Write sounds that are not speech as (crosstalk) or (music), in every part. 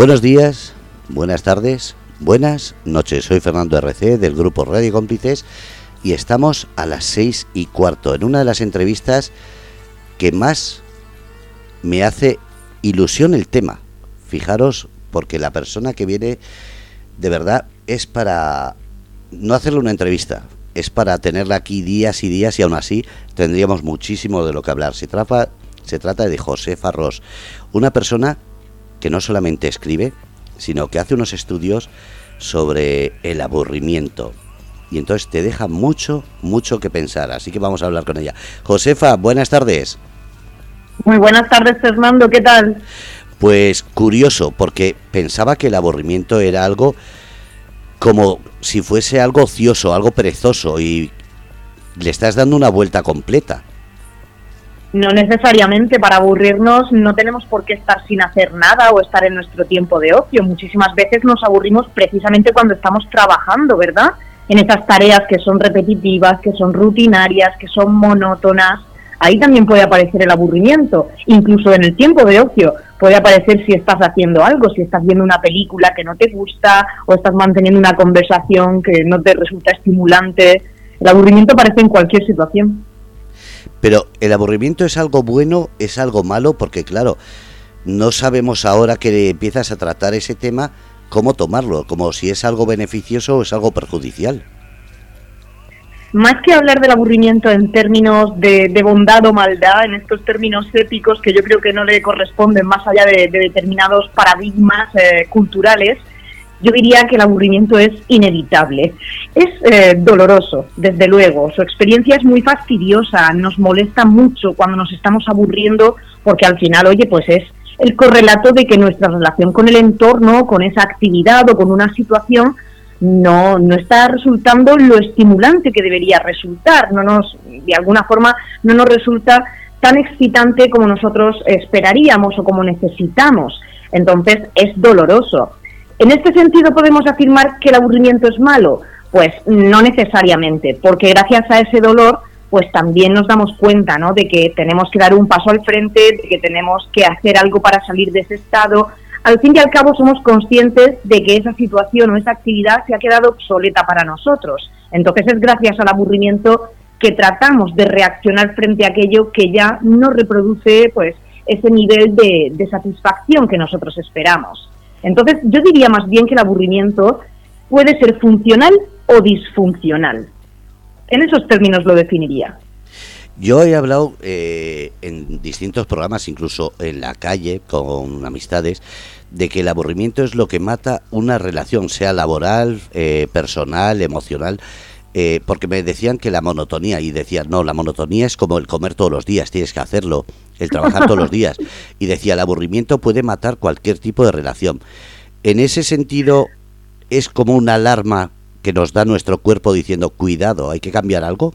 Buenos días, buenas tardes, buenas noches. Soy Fernando RC del grupo Radio Cómplices y estamos a las seis y cuarto en una de las entrevistas que más me hace ilusión el tema. Fijaros, porque la persona que viene de verdad es para no hacerle una entrevista, es para tenerla aquí días y días y aún así tendríamos muchísimo de lo que hablar. Se trata, se trata de José Farros, una persona que no solamente escribe, sino que hace unos estudios sobre el aburrimiento. Y entonces te deja mucho, mucho que pensar. Así que vamos a hablar con ella. Josefa, buenas tardes. Muy buenas tardes, Fernando. ¿Qué tal? Pues curioso, porque pensaba que el aburrimiento era algo como si fuese algo ocioso, algo perezoso, y le estás dando una vuelta completa. No necesariamente para aburrirnos no tenemos por qué estar sin hacer nada o estar en nuestro tiempo de ocio. Muchísimas veces nos aburrimos precisamente cuando estamos trabajando, ¿verdad? En esas tareas que son repetitivas, que son rutinarias, que son monótonas. Ahí también puede aparecer el aburrimiento, incluso en el tiempo de ocio. Puede aparecer si estás haciendo algo, si estás viendo una película que no te gusta o estás manteniendo una conversación que no te resulta estimulante. El aburrimiento aparece en cualquier situación. Pero el aburrimiento es algo bueno, es algo malo, porque claro, no sabemos ahora que empiezas a tratar ese tema cómo tomarlo, como si es algo beneficioso o es algo perjudicial. Más que hablar del aburrimiento en términos de, bondad o maldad, en estos términos épicos que yo creo que no le corresponden más allá de, determinados paradigmas eh, culturales, yo diría que el aburrimiento es inevitable. Es eh, doloroso, desde luego. Su experiencia es muy fastidiosa, nos molesta mucho cuando nos estamos aburriendo, porque al final, oye, pues es el correlato de que nuestra relación con el entorno, con esa actividad o con una situación, no, no está resultando lo estimulante que debería resultar. No nos, de alguna forma, no nos resulta tan excitante como nosotros esperaríamos o como necesitamos. Entonces es doloroso. ¿En este sentido podemos afirmar que el aburrimiento es malo? Pues no necesariamente, porque gracias a ese dolor pues también nos damos cuenta ¿no? de que tenemos que dar un paso al frente, de que tenemos que hacer algo para salir de ese estado. Al fin y al cabo somos conscientes de que esa situación o esa actividad se ha quedado obsoleta para nosotros. Entonces es gracias al aburrimiento que tratamos de reaccionar frente a aquello que ya no reproduce pues ese nivel de, de satisfacción que nosotros esperamos. Entonces, yo diría más bien que el aburrimiento puede ser funcional o disfuncional. En esos términos lo definiría. Yo he hablado eh, en distintos programas, incluso en la calle, con amistades, de que el aburrimiento es lo que mata una relación, sea laboral, eh, personal, emocional. Eh, porque me decían que la monotonía, y decían, no, la monotonía es como el comer todos los días, tienes que hacerlo, el trabajar todos los (laughs) días. Y decía, el aburrimiento puede matar cualquier tipo de relación. En ese sentido, es como una alarma que nos da nuestro cuerpo diciendo, cuidado, hay que cambiar algo.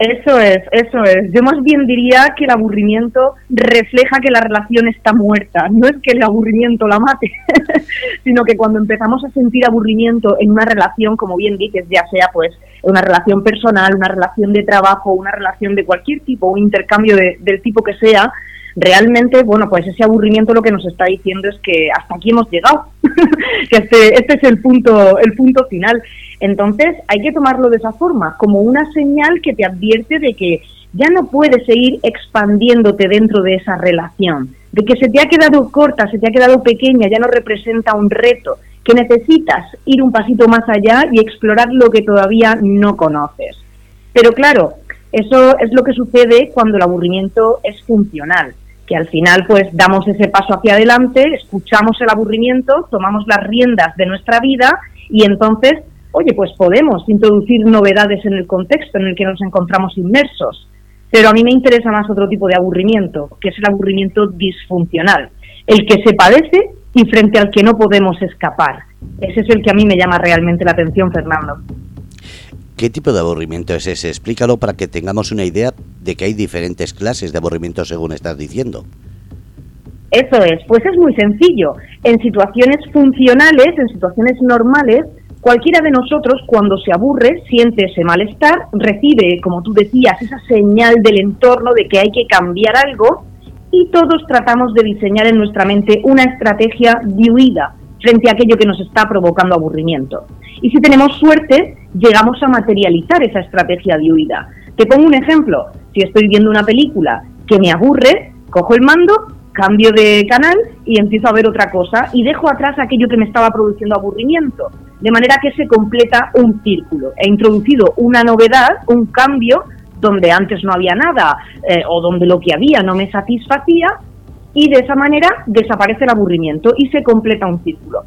Eso es, eso es. Yo más bien diría que el aburrimiento refleja que la relación está muerta. No es que el aburrimiento la mate, (laughs) sino que cuando empezamos a sentir aburrimiento en una relación, como bien dices, ya sea pues una relación personal, una relación de trabajo, una relación de cualquier tipo, un intercambio del tipo que sea, realmente, bueno, pues ese aburrimiento lo que nos está diciendo es que hasta aquí hemos llegado, (laughs) que este, este es el punto, el punto final. Entonces hay que tomarlo de esa forma, como una señal que te advierte de que ya no puedes seguir expandiéndote dentro de esa relación, de que se te ha quedado corta, se te ha quedado pequeña, ya no representa un reto, que necesitas ir un pasito más allá y explorar lo que todavía no conoces. Pero claro, eso es lo que sucede cuando el aburrimiento es funcional, que al final pues damos ese paso hacia adelante, escuchamos el aburrimiento, tomamos las riendas de nuestra vida y entonces oye, pues podemos introducir novedades en el contexto en el que nos encontramos inmersos. Pero a mí me interesa más otro tipo de aburrimiento, que es el aburrimiento disfuncional, el que se padece y frente al que no podemos escapar. Ese es el que a mí me llama realmente la atención, Fernando. ¿Qué tipo de aburrimiento es ese? Explícalo para que tengamos una idea de que hay diferentes clases de aburrimiento según estás diciendo. Eso es, pues es muy sencillo. En situaciones funcionales, en situaciones normales, Cualquiera de nosotros cuando se aburre siente ese malestar, recibe, como tú decías, esa señal del entorno de que hay que cambiar algo y todos tratamos de diseñar en nuestra mente una estrategia de huida frente a aquello que nos está provocando aburrimiento. Y si tenemos suerte, llegamos a materializar esa estrategia de huida. Te pongo un ejemplo. Si estoy viendo una película que me aburre, cojo el mando, cambio de canal y empiezo a ver otra cosa y dejo atrás aquello que me estaba produciendo aburrimiento. De manera que se completa un círculo. He introducido una novedad, un cambio, donde antes no había nada eh, o donde lo que había no me satisfacía y de esa manera desaparece el aburrimiento y se completa un círculo.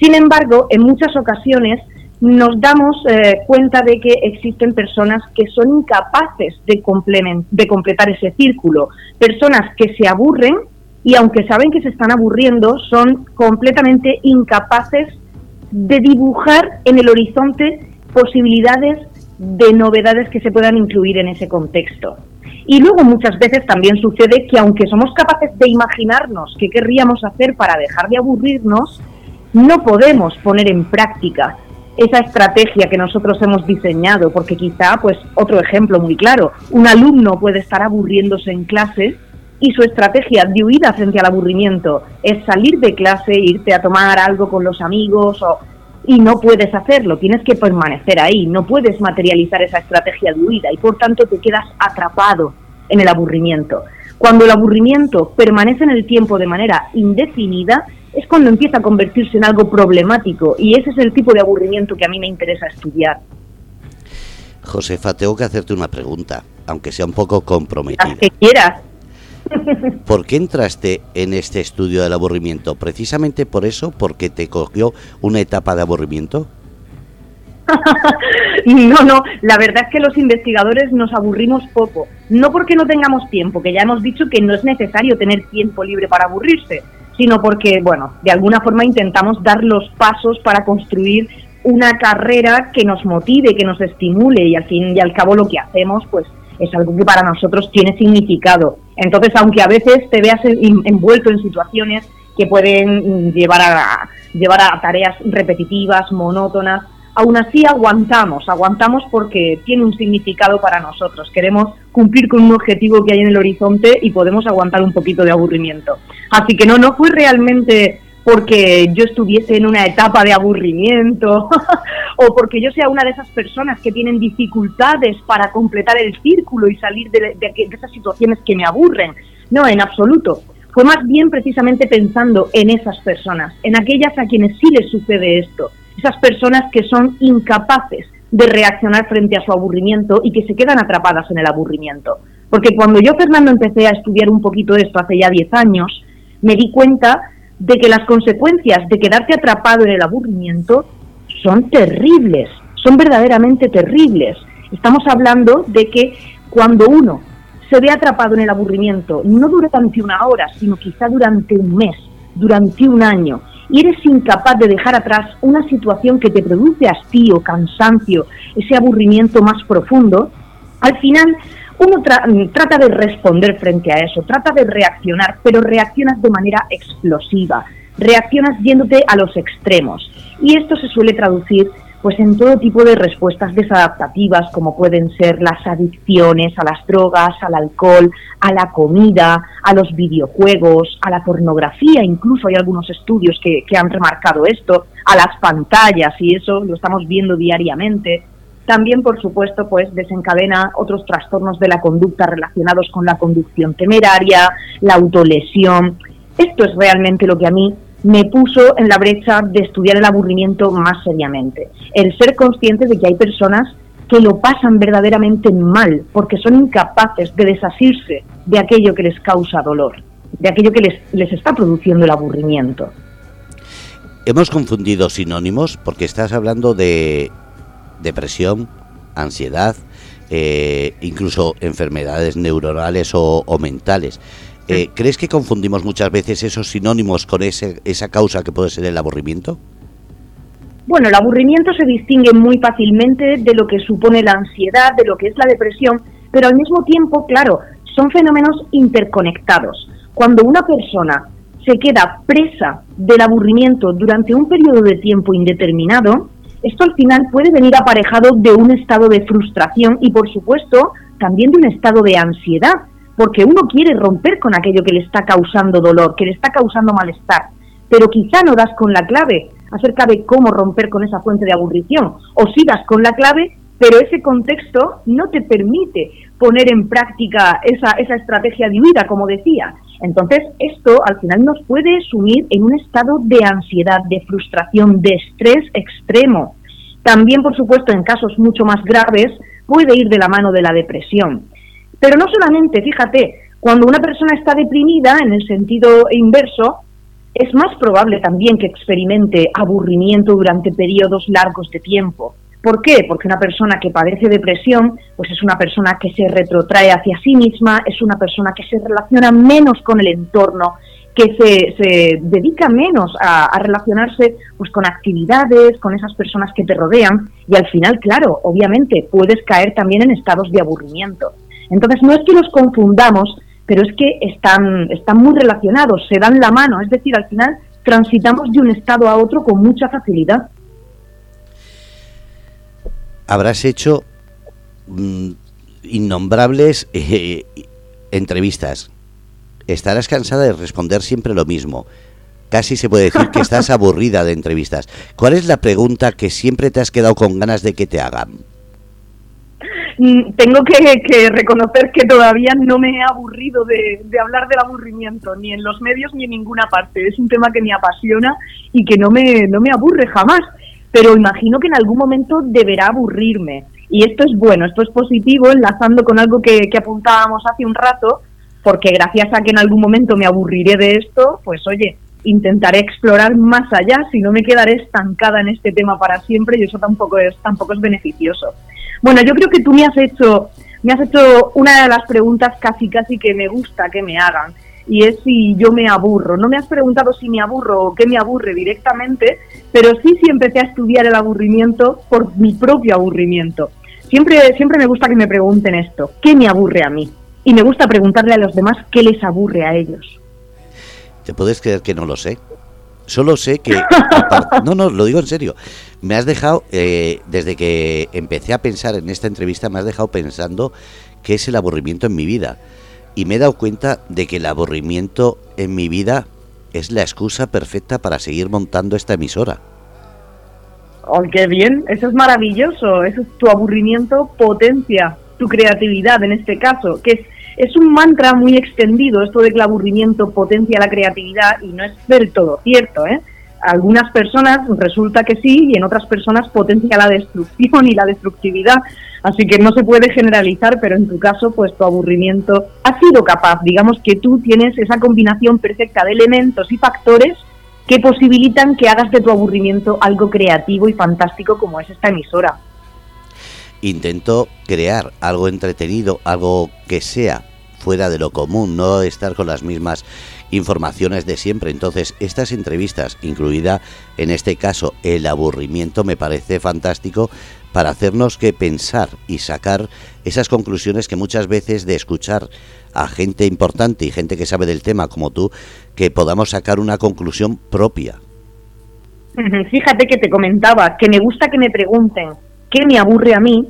Sin embargo, en muchas ocasiones nos damos eh, cuenta de que existen personas que son incapaces de, de completar ese círculo, personas que se aburren y aunque saben que se están aburriendo, son completamente incapaces de dibujar en el horizonte posibilidades de novedades que se puedan incluir en ese contexto. Y luego muchas veces también sucede que aunque somos capaces de imaginarnos qué querríamos hacer para dejar de aburrirnos, no podemos poner en práctica esa estrategia que nosotros hemos diseñado, porque quizá, pues otro ejemplo muy claro, un alumno puede estar aburriéndose en clase y su estrategia de huida frente al aburrimiento es salir de clase, irte a tomar algo con los amigos o y no puedes hacerlo, tienes que permanecer ahí, no puedes materializar esa estrategia de huida y por tanto te quedas atrapado en el aburrimiento. Cuando el aburrimiento permanece en el tiempo de manera indefinida, es cuando empieza a convertirse en algo problemático y ese es el tipo de aburrimiento que a mí me interesa estudiar. Josefa, tengo que hacerte una pregunta, aunque sea un poco comprometida. Las que quieras. ¿Por qué entraste en este estudio del aburrimiento? ¿Precisamente por eso? ¿Porque te cogió una etapa de aburrimiento? (laughs) no, no, la verdad es que los investigadores nos aburrimos poco. No porque no tengamos tiempo, que ya hemos dicho que no es necesario tener tiempo libre para aburrirse, sino porque, bueno, de alguna forma intentamos dar los pasos para construir una carrera que nos motive, que nos estimule y al fin y al cabo lo que hacemos, pues es algo que para nosotros tiene significado. Entonces, aunque a veces te veas envuelto en situaciones que pueden llevar a, llevar a tareas repetitivas, monótonas, aún así aguantamos, aguantamos porque tiene un significado para nosotros. Queremos cumplir con un objetivo que hay en el horizonte y podemos aguantar un poquito de aburrimiento. Así que no, no fue realmente porque yo estuviese en una etapa de aburrimiento (laughs) o porque yo sea una de esas personas que tienen dificultades para completar el círculo y salir de, esas situaciones que me aburren. No, en absoluto. Fue más bien precisamente pensando en esas personas, en aquellas a quienes sí les sucede esto, esas personas que son incapaces de reaccionar frente a su aburrimiento y que se quedan atrapadas en el aburrimiento. Porque cuando yo, Fernando, empecé a estudiar un poquito esto hace ya 10 años, me di cuenta de que las consecuencias de quedarte atrapado en el aburrimiento son terribles, son verdaderamente terribles. Estamos hablando de que cuando uno se ve atrapado en el aburrimiento, no durante una hora, sino quizá durante un mes, durante un año, y eres incapaz de dejar atrás una situación que te produce hastío, cansancio, ese aburrimiento más profundo, al final uno trata de responder frente a eso, trata de reaccionar, pero reaccionas de manera explosiva, reaccionas yéndote a los extremos. Y esto se suele traducir pues en todo tipo de respuestas desadaptativas como pueden ser las adicciones a las drogas, al alcohol, a la comida, a los videojuegos, a la pornografía, incluso hay algunos estudios que han remarcado esto, a las pantallas y eso lo estamos viendo diariamente, también, por supuesto, pues desencadena otros trastornos de la conducta relacionados con la conducción temeraria, la autolesión. Esto es realmente lo que a mí me puso en la brecha de estudiar el aburrimiento más seriamente. El ser consciente de que hay personas que lo pasan verdaderamente mal porque son incapaces de desasirse de aquello que les causa dolor, de aquello que les, les está produciendo el aburrimiento. Hemos confundido sinónimos porque estás hablando de depresión, ansiedad, eh, incluso enfermedades neuronales o, mentales. Eh, ¿Crees que confundimos muchas veces esos sinónimos con ese, esa causa que puede ser el aburrimiento? Bueno, el aburrimiento se distingue muy fácilmente de lo que supone la ansiedad, de lo que es la depresión, pero al mismo tiempo, claro, son fenómenos interconectados. Cuando una persona se queda presa del aburrimiento durante un periodo de tiempo indeterminado, esto al final puede venir aparejado de un estado de frustración y, por supuesto, también de un estado de ansiedad, porque uno quiere romper con aquello que le está causando dolor, que le está causando malestar, pero quizá no das con la clave acerca de cómo romper con esa fuente de aburrición, o sí das con la clave, pero ese contexto no te permite poner en práctica esa, esa estrategia de como decía. Entonces, esto al final nos puede sumir en un estado de ansiedad, de frustración, de estrés extremo. También, por supuesto, en casos mucho más graves, puede ir de la mano de la depresión. Pero no solamente, fíjate, cuando una persona está deprimida, en el sentido inverso, es más probable también que experimente aburrimiento durante periodos largos de tiempo. ¿Por qué? Porque una persona que padece depresión, pues es una persona que se retrotrae hacia sí misma, es una persona que se relaciona menos con el entorno, que se, dedica menos a, relacionarse pues con actividades, con esas personas que te rodean, y al final, claro, obviamente puedes caer también en estados de aburrimiento. Entonces, no es que nos confundamos, pero es que están, están muy relacionados, se dan la mano, es decir, al final transitamos de un estado a otro con mucha facilidad. Habrás hecho mm, innombrables (laughs) eh, entrevistas. Estarás cansada de responder siempre lo mismo. Casi se puede decir que estás (laughs) aburrida de entrevistas. ¿Cuál es la pregunta que siempre te has quedado con ganas de que te hagan? Mm, tengo que, reconocer que todavía no me he aburrido de, hablar del aburrimiento, ni en los medios ni en ninguna parte. Es un tema que me apasiona y que no me, no me aburre jamás, pero imagino que en algún momento deberá aburrirme. Y esto es bueno, esto es positivo, enlazando con algo que, apuntábamos hace un rato, porque gracias a que en algún momento me aburriré de esto, pues oye, intentaré explorar más allá, si no me quedaré estancada en este tema para siempre y eso tampoco es, tampoco es beneficioso. Bueno, yo creo que tú me has hecho, me has hecho una de las preguntas casi casi que me gusta que me hagan y es si yo me aburro. No me has preguntado si me aburro o qué me aburre directamente, pero sí si empecé a estudiar el aburrimiento por mi propio aburrimiento. Siempre, siempre me gusta que me pregunten esto, ¿qué me aburre a mí? Y me gusta preguntarle a los demás qué les aburre a ellos. ¿Te puedes creer que no lo sé? Solo sé que... (laughs) no, no, lo digo en serio. Me has dejado, eh, desde que empecé a pensar en esta entrevista, me has dejado pensando qué es el aburrimiento en mi vida. Y me he dado cuenta de que el aburrimiento en mi vida es la excusa perfecta para seguir montando esta emisora. ¡Oh, qué bien! Eso es maravilloso. Eso es tu aburrimiento potencia tu creatividad en este caso, que es es un mantra muy extendido, esto de que el aburrimiento potencia la creatividad y no es del todo cierto. ¿eh? Algunas personas resulta que sí y en otras personas potencia la destrucción y la destructividad. Así que no se puede generalizar, pero en tu caso, pues tu aburrimiento ha sido capaz. Digamos que tú tienes esa combinación perfecta de elementos y factores que posibilitan que hagas de tu aburrimiento algo creativo y fantástico como es esta emisora intento crear algo entretenido, algo que sea fuera de lo común, no estar con las mismas informaciones de siempre. Entonces, estas entrevistas, incluida en este caso el aburrimiento, me parece fantástico para hacernos que pensar y sacar esas conclusiones que muchas veces de escuchar a gente importante y gente que sabe del tema como tú, que podamos sacar una conclusión propia. Fíjate que te comentaba que me gusta que me pregunten qué me aburre a mí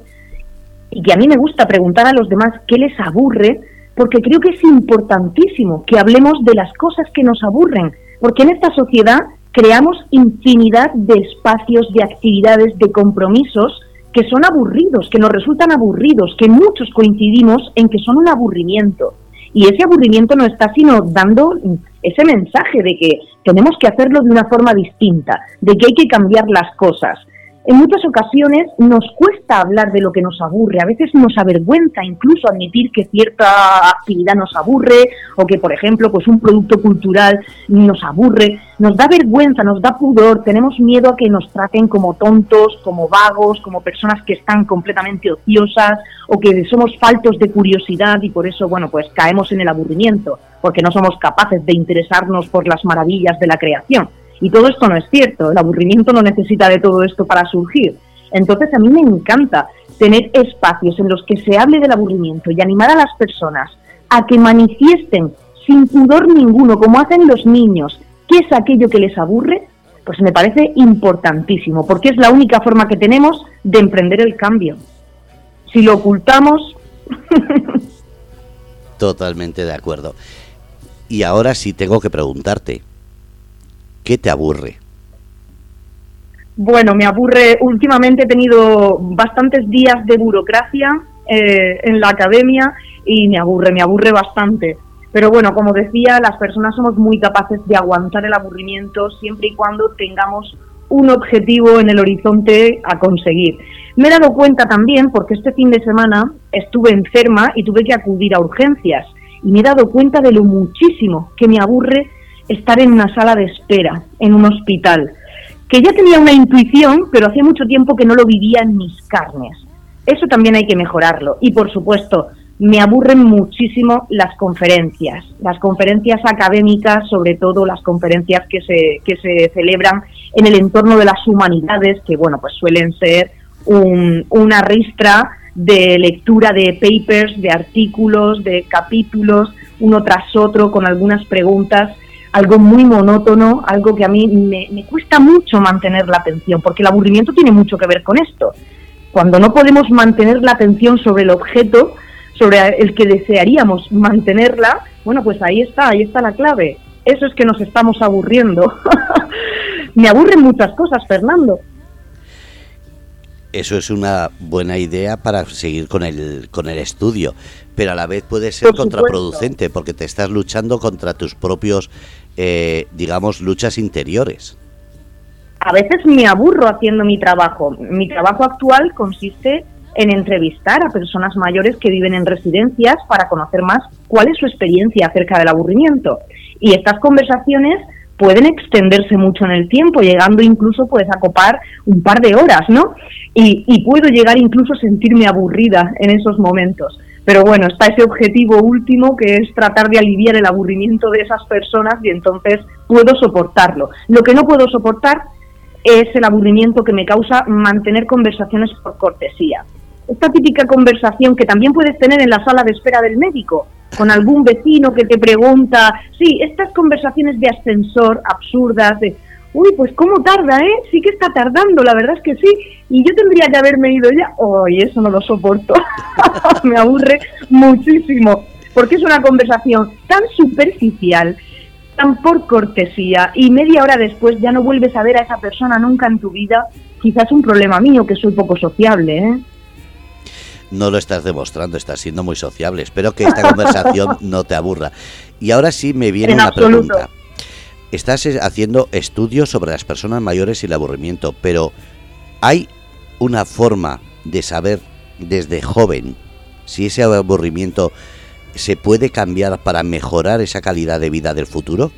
y que a mí me gusta preguntar a los demás qué les aburre, porque creo que es importantísimo que hablemos de las cosas que nos aburren, porque en esta sociedad creamos infinidad de espacios, de actividades, de compromisos que son aburridos, que nos resultan aburridos, que muchos coincidimos en que son un aburrimiento. Y ese aburrimiento no está sino dando ese mensaje de que tenemos que hacerlo de una forma distinta, de que hay que cambiar las cosas, en muchas ocasiones nos cuesta hablar de lo que nos aburre, a veces nos avergüenza incluso admitir que cierta actividad nos aburre o que, por ejemplo, pues un producto cultural nos aburre, nos da vergüenza, nos da pudor, tenemos miedo a que nos traten como tontos, como vagos, como personas que están completamente ociosas o que somos faltos de curiosidad y por eso, bueno, pues caemos en el aburrimiento, porque no somos capaces de interesarnos por las maravillas de la creación. Y todo esto no es cierto, el aburrimiento no necesita de todo esto para surgir. Entonces a mí me encanta tener espacios en los que se hable del aburrimiento y animar a las personas a que manifiesten sin pudor ninguno, como hacen los niños, qué es aquello que les aburre, pues me parece importantísimo, porque es la única forma que tenemos de emprender el cambio. Si lo ocultamos... (laughs) Totalmente de acuerdo. Y ahora sí tengo que preguntarte, ¿qué te aburre? Bueno, me aburre. Últimamente he tenido bastantes días de burocracia eh, en la academia y me aburre, me aburre bastante. Pero bueno, como decía, las personas somos muy capaces de aguantar el aburrimiento siempre y cuando tengamos un objetivo en el horizonte a conseguir. Me he dado cuenta también, porque este fin de semana estuve enferma y tuve que acudir a urgencias, y me he dado cuenta de lo muchísimo que me aburre estar en una sala de espera, en un hospital, que ya tenía una intuición, pero hacía mucho tiempo que no lo vivía en mis carnes. Eso también hay que mejorarlo. Y por supuesto, me aburren muchísimo las conferencias, las conferencias académicas, sobre todo las conferencias que se, que se celebran en el entorno de las humanidades, que bueno, pues suelen ser una ristra de lectura de papers, de artículos, de capítulos, uno tras otro, con algunas preguntas, algo muy monótono, algo que a mí me, me cuesta mucho mantener la atención, porque el aburrimiento tiene mucho que ver con esto. Cuando no podemos mantener la atención sobre el objeto, sobre el que desearíamos mantenerla, bueno, pues ahí está, ahí está la clave. Eso es que nos estamos aburriendo. (laughs) Me aburren muchas cosas, Fernando. Eso es una buena idea para seguir con el, con el estudio, pero a la vez puede ser contraproducente porque te estás luchando contra tus propios, eh, digamos, luchas interiores. A veces me aburro haciendo mi trabajo. Mi trabajo actual consiste en entrevistar a personas mayores que viven en residencias para conocer más cuál es su experiencia acerca del aburrimiento. Y estas conversaciones pueden extenderse mucho en el tiempo, llegando incluso pues a copar un par de horas, ¿no? Y, y puedo llegar incluso a sentirme aburrida en esos momentos. Pero bueno, está ese objetivo último que es tratar de aliviar el aburrimiento de esas personas y entonces puedo soportarlo. Lo que no puedo soportar es el aburrimiento que me causa mantener conversaciones por cortesía esta típica conversación que también puedes tener en la sala de espera del médico, con algún vecino que te pregunta, sí, estas conversaciones de ascensor absurdas, de, uy, pues cómo tarda, ¿eh? Sí que está tardando, la verdad es que sí, y yo tendría que haberme ido ya, uy, eso no lo soporto, (laughs) me aburre muchísimo, porque es una conversación tan superficial, tan por cortesía, y media hora después ya no vuelves a ver a esa persona nunca en tu vida, quizás un problema mío, que soy poco sociable, ¿eh? no lo estás demostrando, estás siendo muy sociable. Espero que esta conversación (laughs) no te aburra. Y ahora sí me viene una pregunta. Estás eh, haciendo estudios sobre las personas mayores y el aburrimiento, pero ¿hay una forma de saber desde joven si ese aburrimiento se puede cambiar para mejorar esa calidad de vida del futuro?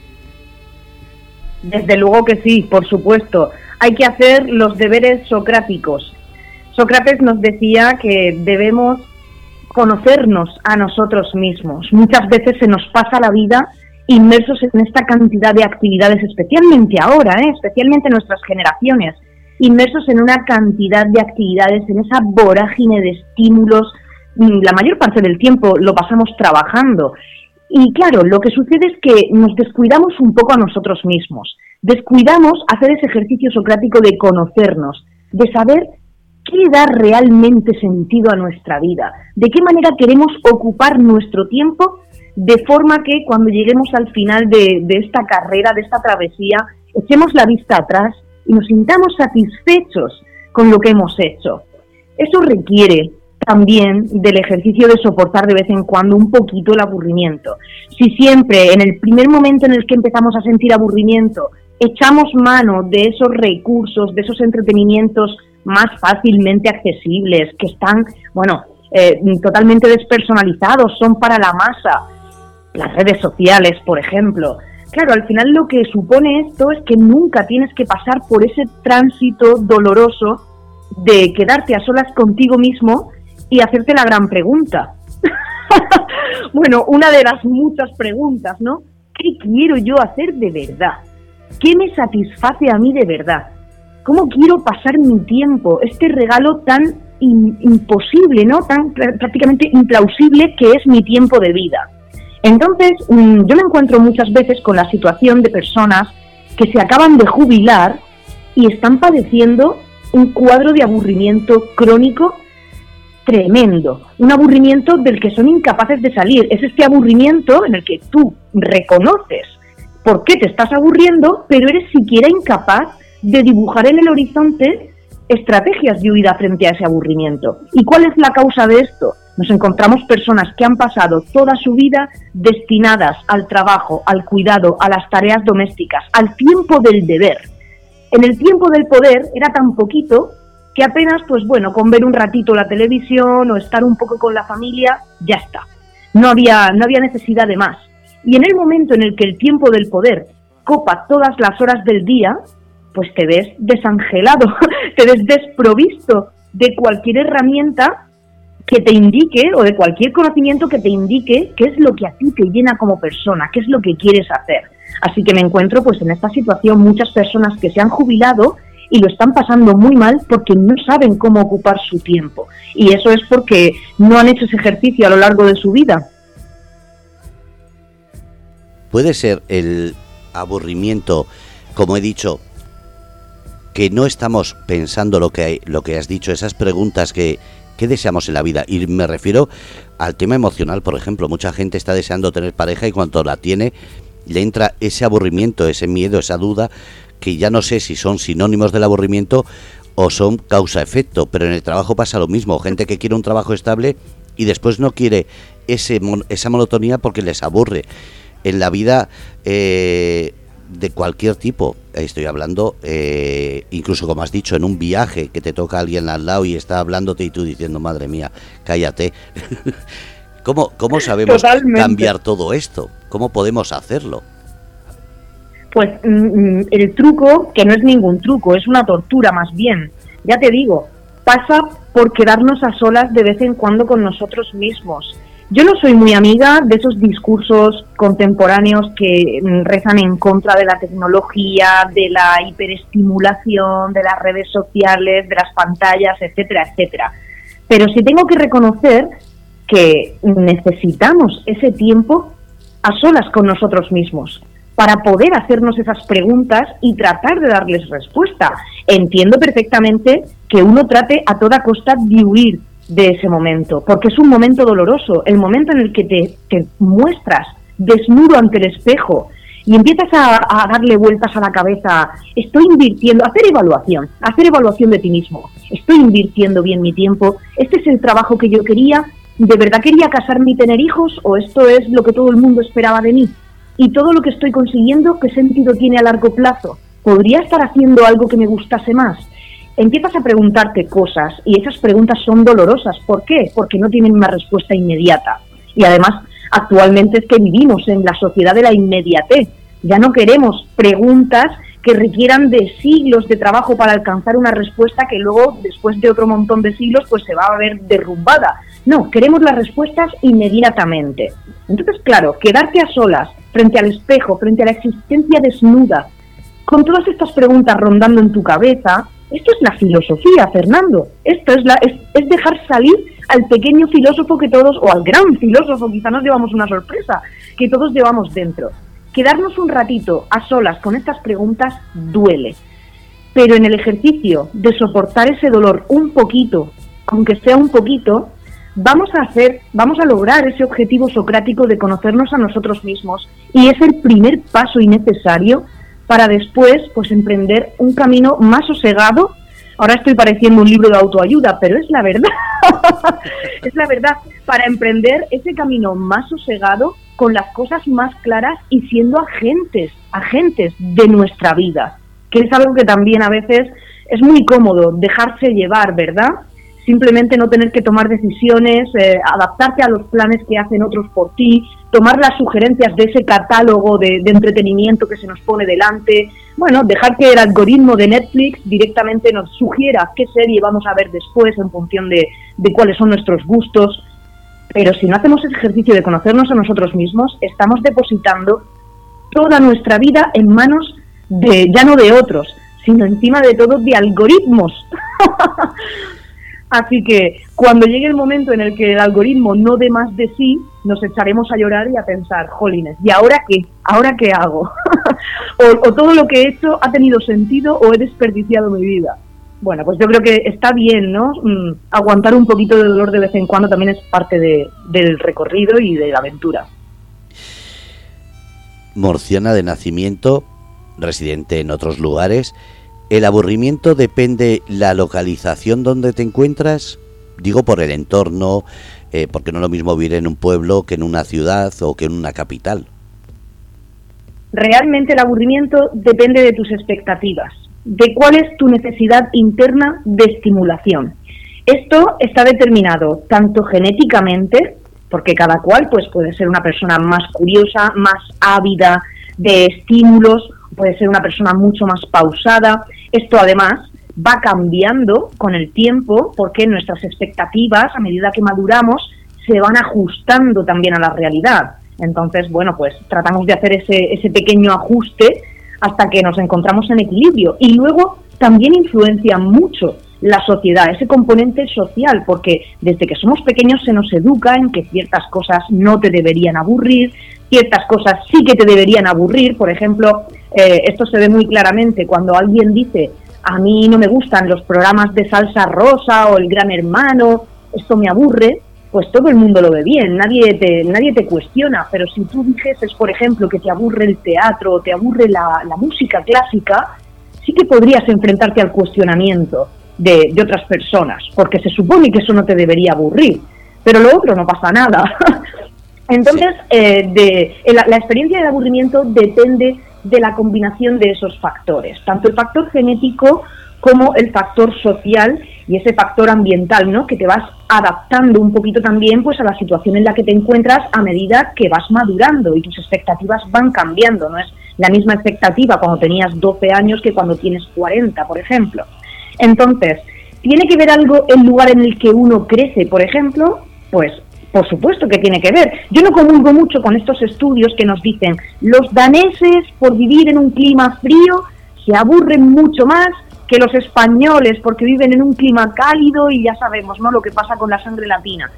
Desde luego que sí, por supuesto. Hay que hacer los deberes socráticos, Sócrates nos decía que debemos conocernos a nosotros mismos. Muchas veces se nos pasa la vida inmersos en esta cantidad de actividades, especialmente ahora, ¿eh? especialmente nuestras generaciones, inmersos en una cantidad de actividades, en esa vorágine de estímulos. Mm, la mayor parte del tiempo lo pasamos trabajando. Y claro, lo que sucede es que nos descuidamos un poco a nosotros mismos. Descuidamos hacer ese ejercicio socrático de conocernos, de saber ¿Qué da realmente sentido a nuestra vida? ¿De qué manera queremos ocupar nuestro tiempo de forma que cuando lleguemos al final de, esta carrera, de esta travesía, echemos la vista atrás y nos sintamos satisfechos con lo que hemos hecho? Eso requiere también del ejercicio de soportar de vez en cuando un poquito el aburrimiento. Si siempre en el primer momento en el que empezamos a sentir aburrimiento echamos mano de esos recursos, de esos entretenimientos más fácilmente accesibles, que están, bueno, eh, totalmente despersonalizados, son para la masa. Las redes sociales, por ejemplo. Claro, al final lo que supone esto es que nunca tienes que pasar por ese tránsito doloroso de quedarte a solas contigo mismo y hacerte la gran pregunta. (laughs) bueno, una de las muchas preguntas, ¿no? ¿Qué quiero yo hacer de verdad? ¿Qué me satisface a mí de verdad? ¿Cómo quiero pasar mi tiempo? Este regalo tan imposible, ¿no? Tan prácticamente implausible que es mi tiempo de vida. Entonces, mm, yo me encuentro muchas veces con la situación de personas que se acaban de jubilar y están padeciendo un cuadro de aburrimiento crónico tremendo, un aburrimiento del que son incapaces de salir. Es este aburrimiento en el que tú reconoces por qué te estás aburriendo, pero eres siquiera incapaz de dibujar en el horizonte estrategias de huida frente a ese aburrimiento. ¿Y cuál es la causa de esto? Nos encontramos personas que han pasado toda su vida destinadas al trabajo, al cuidado, a las tareas domésticas, al tiempo del deber. En el tiempo del poder era tan poquito que apenas, pues bueno, con ver un ratito la televisión o estar un poco con la familia, ya está. No había, no había necesidad de más. Y en el momento en el que el tiempo del poder copa todas las horas del día, pues te ves desangelado, (laughs) te ves desprovisto de cualquier herramienta que te indique o de cualquier conocimiento que te indique qué es lo que a ti te llena como persona, qué es lo que quieres hacer. Así que me encuentro pues en esta situación muchas personas que se han jubilado y lo están pasando muy mal porque no saben cómo ocupar su tiempo. Y eso es porque no han hecho ese ejercicio a lo largo de su vida. Puede ser el aburrimiento, como he dicho, que no estamos pensando lo que, hay, lo que has dicho, esas preguntas que, ¿Qué deseamos en la vida? Y me refiero al tema emocional, por ejemplo. Mucha gente está deseando tener pareja y cuando la tiene le entra ese aburrimiento, ese miedo, esa duda, que ya no sé si son sinónimos del aburrimiento o son causa-efecto. Pero en el trabajo pasa lo mismo. Gente que quiere un trabajo estable y después no quiere ese, esa monotonía porque les aburre. En la vida... Eh, de cualquier tipo. Estoy hablando, eh, incluso como has dicho, en un viaje que te toca alguien al lado y está hablándote y tú diciendo, madre mía, cállate. (laughs) ¿Cómo, ¿Cómo sabemos cambiar todo esto? ¿Cómo podemos hacerlo? Pues mm, mm, el truco, que no es ningún truco, es una tortura más bien. Ya te digo, pasa por quedarnos a solas de vez en cuando con nosotros mismos yo no soy muy amiga de esos discursos contemporáneos que mm, rezan en contra de la tecnología, de la hiperestimulación, de las redes sociales, de las pantallas, etcétera, etcétera. Pero sí tengo que reconocer que necesitamos ese tiempo a solas con nosotros mismos para poder hacernos esas preguntas y tratar de darles respuesta. Entiendo perfectamente que uno trate a toda costa de huir de ese momento, porque es un momento doloroso, el momento en el que te, muestras desnudo ante el espejo y empiezas a, darle vueltas a la cabeza, estoy invirtiendo, hacer evaluación, hacer evaluación de ti mismo, estoy invirtiendo bien mi tiempo, este es el trabajo que yo quería, ¿de verdad quería casarme y tener hijos o esto es lo que todo el mundo esperaba de mí? Y todo lo que estoy consiguiendo, ¿qué sentido tiene a largo plazo? ¿Podría estar haciendo algo que me gustase más? Empiezas a preguntarte cosas y esas preguntas son dolorosas. ¿Por qué? Porque no tienen una respuesta inmediata. Y además, actualmente es que vivimos en la sociedad de la inmediatez. Ya no queremos preguntas que requieran de siglos de trabajo para alcanzar una respuesta que luego, después de otro montón de siglos, pues se va a ver derrumbada. No, queremos las respuestas inmediatamente. Entonces, claro, quedarte a solas, frente al espejo, frente a la existencia desnuda, con todas estas preguntas rondando en tu cabeza, esto es la filosofía, Fernando. Esto es, la, es, dejar salir al pequeño filósofo que todos, o al gran filósofo, quizá nos llevamos una sorpresa, que todos llevamos dentro. Quedarnos un ratito a solas con estas preguntas duele. Pero en el ejercicio de soportar ese dolor un poquito, aunque sea un poquito, vamos a hacer, vamos a lograr ese objetivo socrático de conocernos a nosotros mismos y es el primer paso y necesario para después pues emprender un camino más sosegado. Ahora estoy pareciendo un libro de autoayuda, pero es la verdad. (laughs) es la verdad, para emprender ese camino más sosegado con las cosas más claras y siendo agentes, agentes de nuestra vida, que es algo que también a veces es muy cómodo dejarse llevar, ¿verdad? simplemente no tener que tomar decisiones, eh, adaptarte a los planes que hacen otros por ti, tomar las sugerencias de ese catálogo de, entretenimiento que se nos pone delante, bueno, dejar que el algoritmo de Netflix directamente nos sugiera qué serie vamos a ver después en función de, de cuáles son nuestros gustos. Pero si no hacemos ese ejercicio de conocernos a nosotros mismos, estamos depositando toda nuestra vida en manos de, ya no de otros, sino encima de todo de algoritmos. (laughs) Así que cuando llegue el momento en el que el algoritmo no dé más de sí, nos echaremos a llorar y a pensar, jolines, ¿y ahora qué? ¿Ahora qué hago? (laughs) o, todo lo que he hecho ha tenido sentido o he desperdiciado mi vida. bueno, pues yo creo que está bien, ¿no? Mm, aguantar un poquito de dolor de vez en cuando también es parte del recorrido y de la aventura. Morciana de nacimiento, residente en otros lugares. ¿El aburrimiento depende la localización donde te encuentras? Digo por el entorno, eh, porque no es lo mismo vivir en un pueblo que en una ciudad o que en una capital. Realmente el aburrimiento depende de tus expectativas de cuál es tu necesidad interna de estimulación. Esto está determinado tanto genéticamente, porque cada cual pues, puede ser una persona más curiosa, más ávida de estímulos, puede ser una persona mucho más pausada. Esto además va cambiando con el tiempo porque nuestras expectativas, a medida que maduramos, se van ajustando también a la realidad. Entonces, bueno, pues tratamos de hacer ese, ese pequeño ajuste hasta que nos encontramos en equilibrio. Y luego también influencia mucho la sociedad, ese componente social, porque desde que somos pequeños se nos educa en que ciertas cosas no te deberían aburrir, ciertas cosas sí que te deberían aburrir. Por ejemplo, eh, esto se ve muy claramente cuando alguien dice, a mí no me gustan los programas de salsa rosa o el gran hermano, esto me aburre, pues todo el mundo lo ve bien, nadie te, nadie te cuestiona, pero si tú dijeses, por ejemplo, que te aburre el teatro o te aburre la, música clásica, sí que podrías enfrentarte al cuestionamiento de, otras personas, porque se supone que eso no te debería aburrir, pero lo otro no pasa nada. (laughs) Entonces, eh, de, la, la experiencia de aburrimiento depende de la combinación de esos factores, tanto el factor genético como el factor social y ese factor ambiental, ¿no? Que te vas adaptando un poquito también pues a la situación en la que te encuentras a medida que vas madurando y tus expectativas van cambiando, no es la misma expectativa cuando tenías 12 años que cuando tienes 40, por ejemplo. Entonces, ¿tiene que ver algo el lugar en el que uno crece, por ejemplo? Pues por supuesto que tiene que ver. Yo no comulgo mucho con estos estudios que nos dicen los daneses por vivir en un clima frío se aburren mucho más que los españoles, porque viven en un clima cálido y ya sabemos ¿no? lo que pasa con la sangre latina.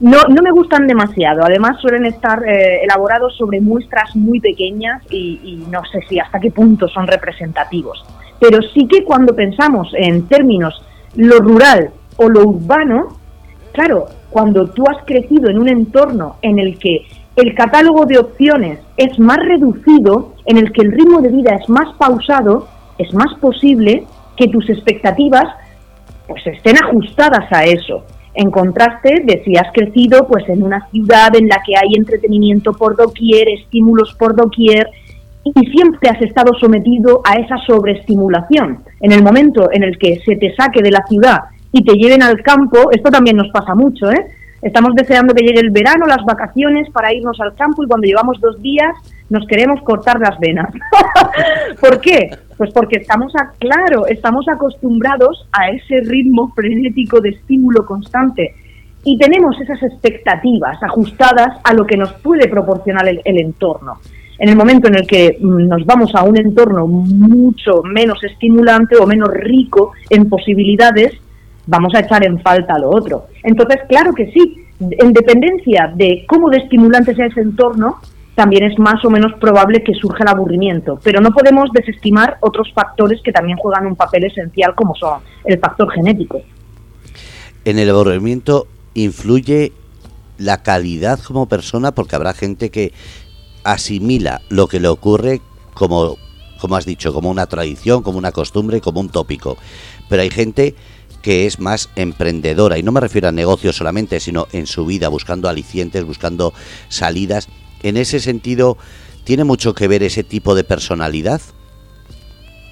No, no me gustan demasiado, además suelen estar eh, elaborados sobre muestras muy pequeñas y, y no sé si hasta qué punto son representativos. Pero sí que cuando pensamos en términos lo rural o lo urbano, claro, cuando tú has crecido en un entorno en el que el catálogo de opciones es más reducido, en el que el ritmo de vida es más pausado, es más posible que tus expectativas pues estén ajustadas a eso. En contraste de si has crecido pues en una ciudad en la que hay entretenimiento por doquier, estímulos por doquier y siempre has estado sometido a esa sobreestimulación. En el momento en el que se te saque de la ciudad y te lleven al campo, esto también nos pasa mucho, ¿eh? Estamos deseando que llegue el verano, las vacaciones para irnos al campo y cuando llevamos dos días nos queremos cortar las venas. (laughs) ¿Por qué? Pues porque estamos, a, claro, estamos acostumbrados a ese ritmo frenético de estímulo constante y tenemos esas expectativas ajustadas a lo que nos puede proporcionar el, el entorno. En el momento en el que mm, nos vamos a un entorno mucho menos estimulante o menos rico en posibilidades, vamos a echar en falta lo otro. Entonces, claro que sí, en dependencia de cómo de estimulante sea ese entorno, también es más o menos probable que surja el aburrimiento. Pero no podemos desestimar otros factores que también juegan un papel esencial, como son el factor genético. En el aburrimiento influye la calidad como persona, porque habrá gente que asimila lo que le ocurre como, como has dicho, como una tradición, como una costumbre, como un tópico. Pero hay gente que es más emprendedora. Y no me refiero a negocios solamente, sino en su vida, buscando alicientes, buscando salidas. En ese sentido, ¿tiene mucho que ver ese tipo de personalidad?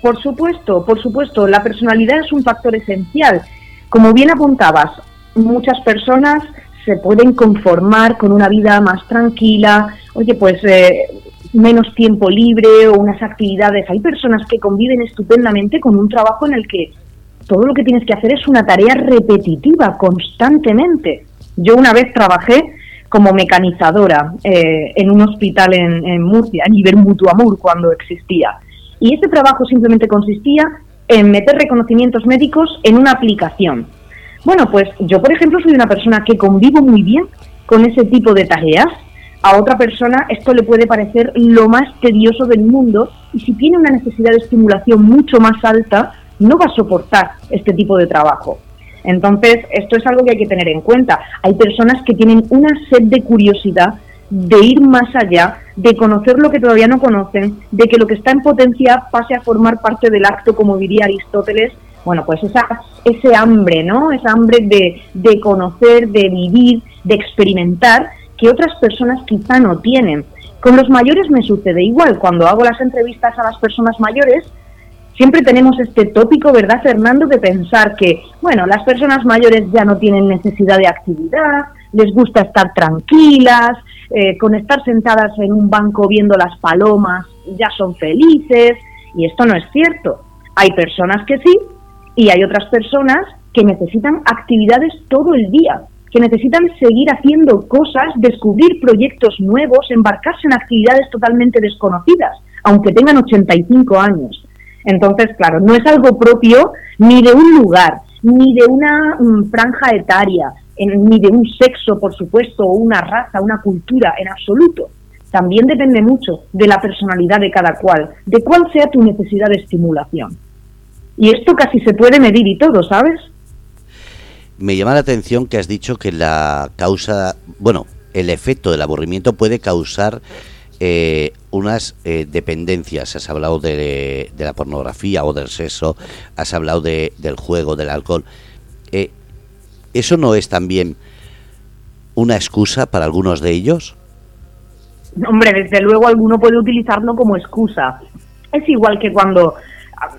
Por supuesto, por supuesto. La personalidad es un factor esencial. Como bien apuntabas, muchas personas se pueden conformar con una vida más tranquila, oye, pues eh, menos tiempo libre o unas actividades. Hay personas que conviven estupendamente con un trabajo en el que todo lo que tienes que hacer es una tarea repetitiva constantemente. Yo una vez trabajé como mecanizadora eh, en un hospital en, Murcia, en Ibermutuamur, cuando existía. Y ese trabajo simplemente consistía en meter reconocimientos médicos en una aplicación. Bueno, pues yo, por ejemplo, soy una persona que convivo muy bien con ese tipo de tareas. A otra persona esto le puede parecer lo más tedioso del mundo y si tiene una necesidad de estimulación mucho más alta, no va a soportar este tipo de trabajo. Entonces, esto es algo que hay que tener en cuenta. Hay personas que tienen una sed de curiosidad de ir más allá, de conocer lo que todavía no conocen, de que lo que está en potencia pase a formar parte del acto, como diría Aristóteles. Bueno, pues esa, ese hambre, ¿no? Esa hambre de, de conocer, de vivir, de experimentar, que otras personas quizá no tienen. Con los mayores me sucede igual. Cuando hago las entrevistas a las personas mayores, siempre tenemos este tópico, ¿verdad, Fernando?, de pensar que, bueno, las personas mayores ya no tienen necesidad de actividad, les gusta estar tranquilas, eh, con estar sentadas en un banco viendo las palomas ya son felices, y esto no es cierto. Hay personas que sí y hay otras personas que necesitan actividades todo el día, que necesitan seguir haciendo cosas, descubrir proyectos nuevos, embarcarse en actividades totalmente desconocidas, aunque tengan 85 años. Entonces, claro, no es algo propio ni de un lugar, ni de una mm, franja etaria, ni de un sexo, por supuesto, o una raza, una cultura, en absoluto. También depende mucho de la personalidad de cada cual, de cuál sea tu necesidad de estimulación. Y esto casi se puede medir y todo, ¿sabes? Me llama la atención que has dicho que la causa, bueno, el efecto del aburrimiento puede causar eh, unas eh, dependencias. Has hablado de, la pornografía o del sexo, has hablado de, del juego, del alcohol. Eh, ¿Eso no es también una excusa para algunos de ellos? Hombre, desde luego alguno puede utilizarlo como excusa. Es igual que cuando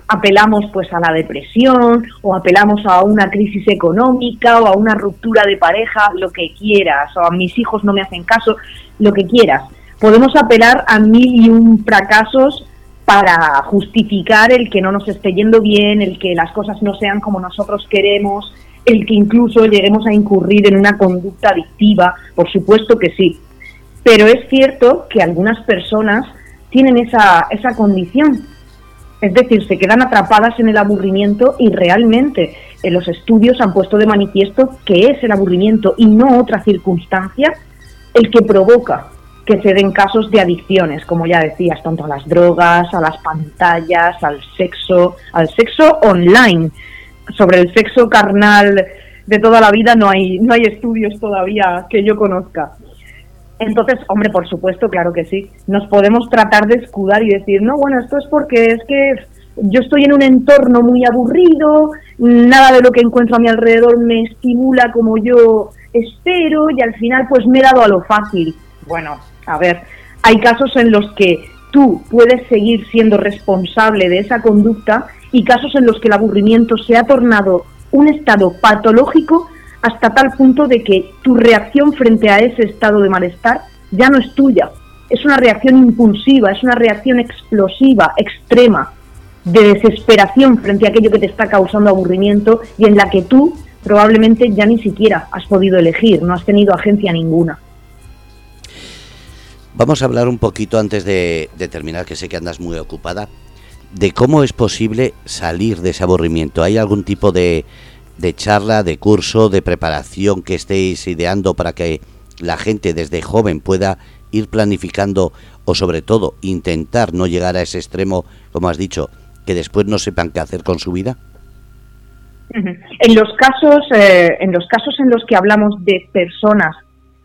apelamos pues a la depresión o apelamos a una crisis económica o a una ruptura de pareja, lo que quieras, o a mis hijos no me hacen caso, lo que quieras podemos apelar a mil y un fracasos para justificar el que no nos esté yendo bien, el que las cosas no sean como nosotros queremos, el que incluso lleguemos a incurrir en una conducta adictiva, por supuesto que sí. Pero es cierto que algunas personas tienen esa, esa condición, es decir, se quedan atrapadas en el aburrimiento y realmente en los estudios han puesto de manifiesto que es el aburrimiento y no otra circunstancia el que provoca que se den casos de adicciones, como ya decías, tanto a las drogas, a las pantallas, al sexo, al sexo online. Sobre el sexo carnal de toda la vida no hay, no hay estudios todavía que yo conozca. Entonces, hombre, por supuesto, claro que sí. Nos podemos tratar de escudar y decir, no, bueno, esto es porque es que yo estoy en un entorno muy aburrido, nada de lo que encuentro a mi alrededor me estimula como yo espero y al final pues me he dado a lo fácil. Bueno, a ver, hay casos en los que tú puedes seguir siendo responsable de esa conducta y casos en los que el aburrimiento se ha tornado un estado patológico hasta tal punto de que tu reacción frente a ese estado de malestar ya no es tuya. Es una reacción impulsiva, es una reacción explosiva, extrema, de desesperación frente a aquello que te está causando aburrimiento y en la que tú probablemente ya ni siquiera has podido elegir, no has tenido agencia ninguna. Vamos a hablar un poquito antes de, terminar, que sé que andas muy ocupada, de cómo es posible salir de ese aburrimiento. ¿Hay algún tipo de, de charla, de curso, de preparación que estéis ideando para que la gente desde joven pueda ir planificando o sobre todo intentar no llegar a ese extremo, como has dicho, que después no sepan qué hacer con su vida? En los casos, eh, en los casos en los que hablamos de personas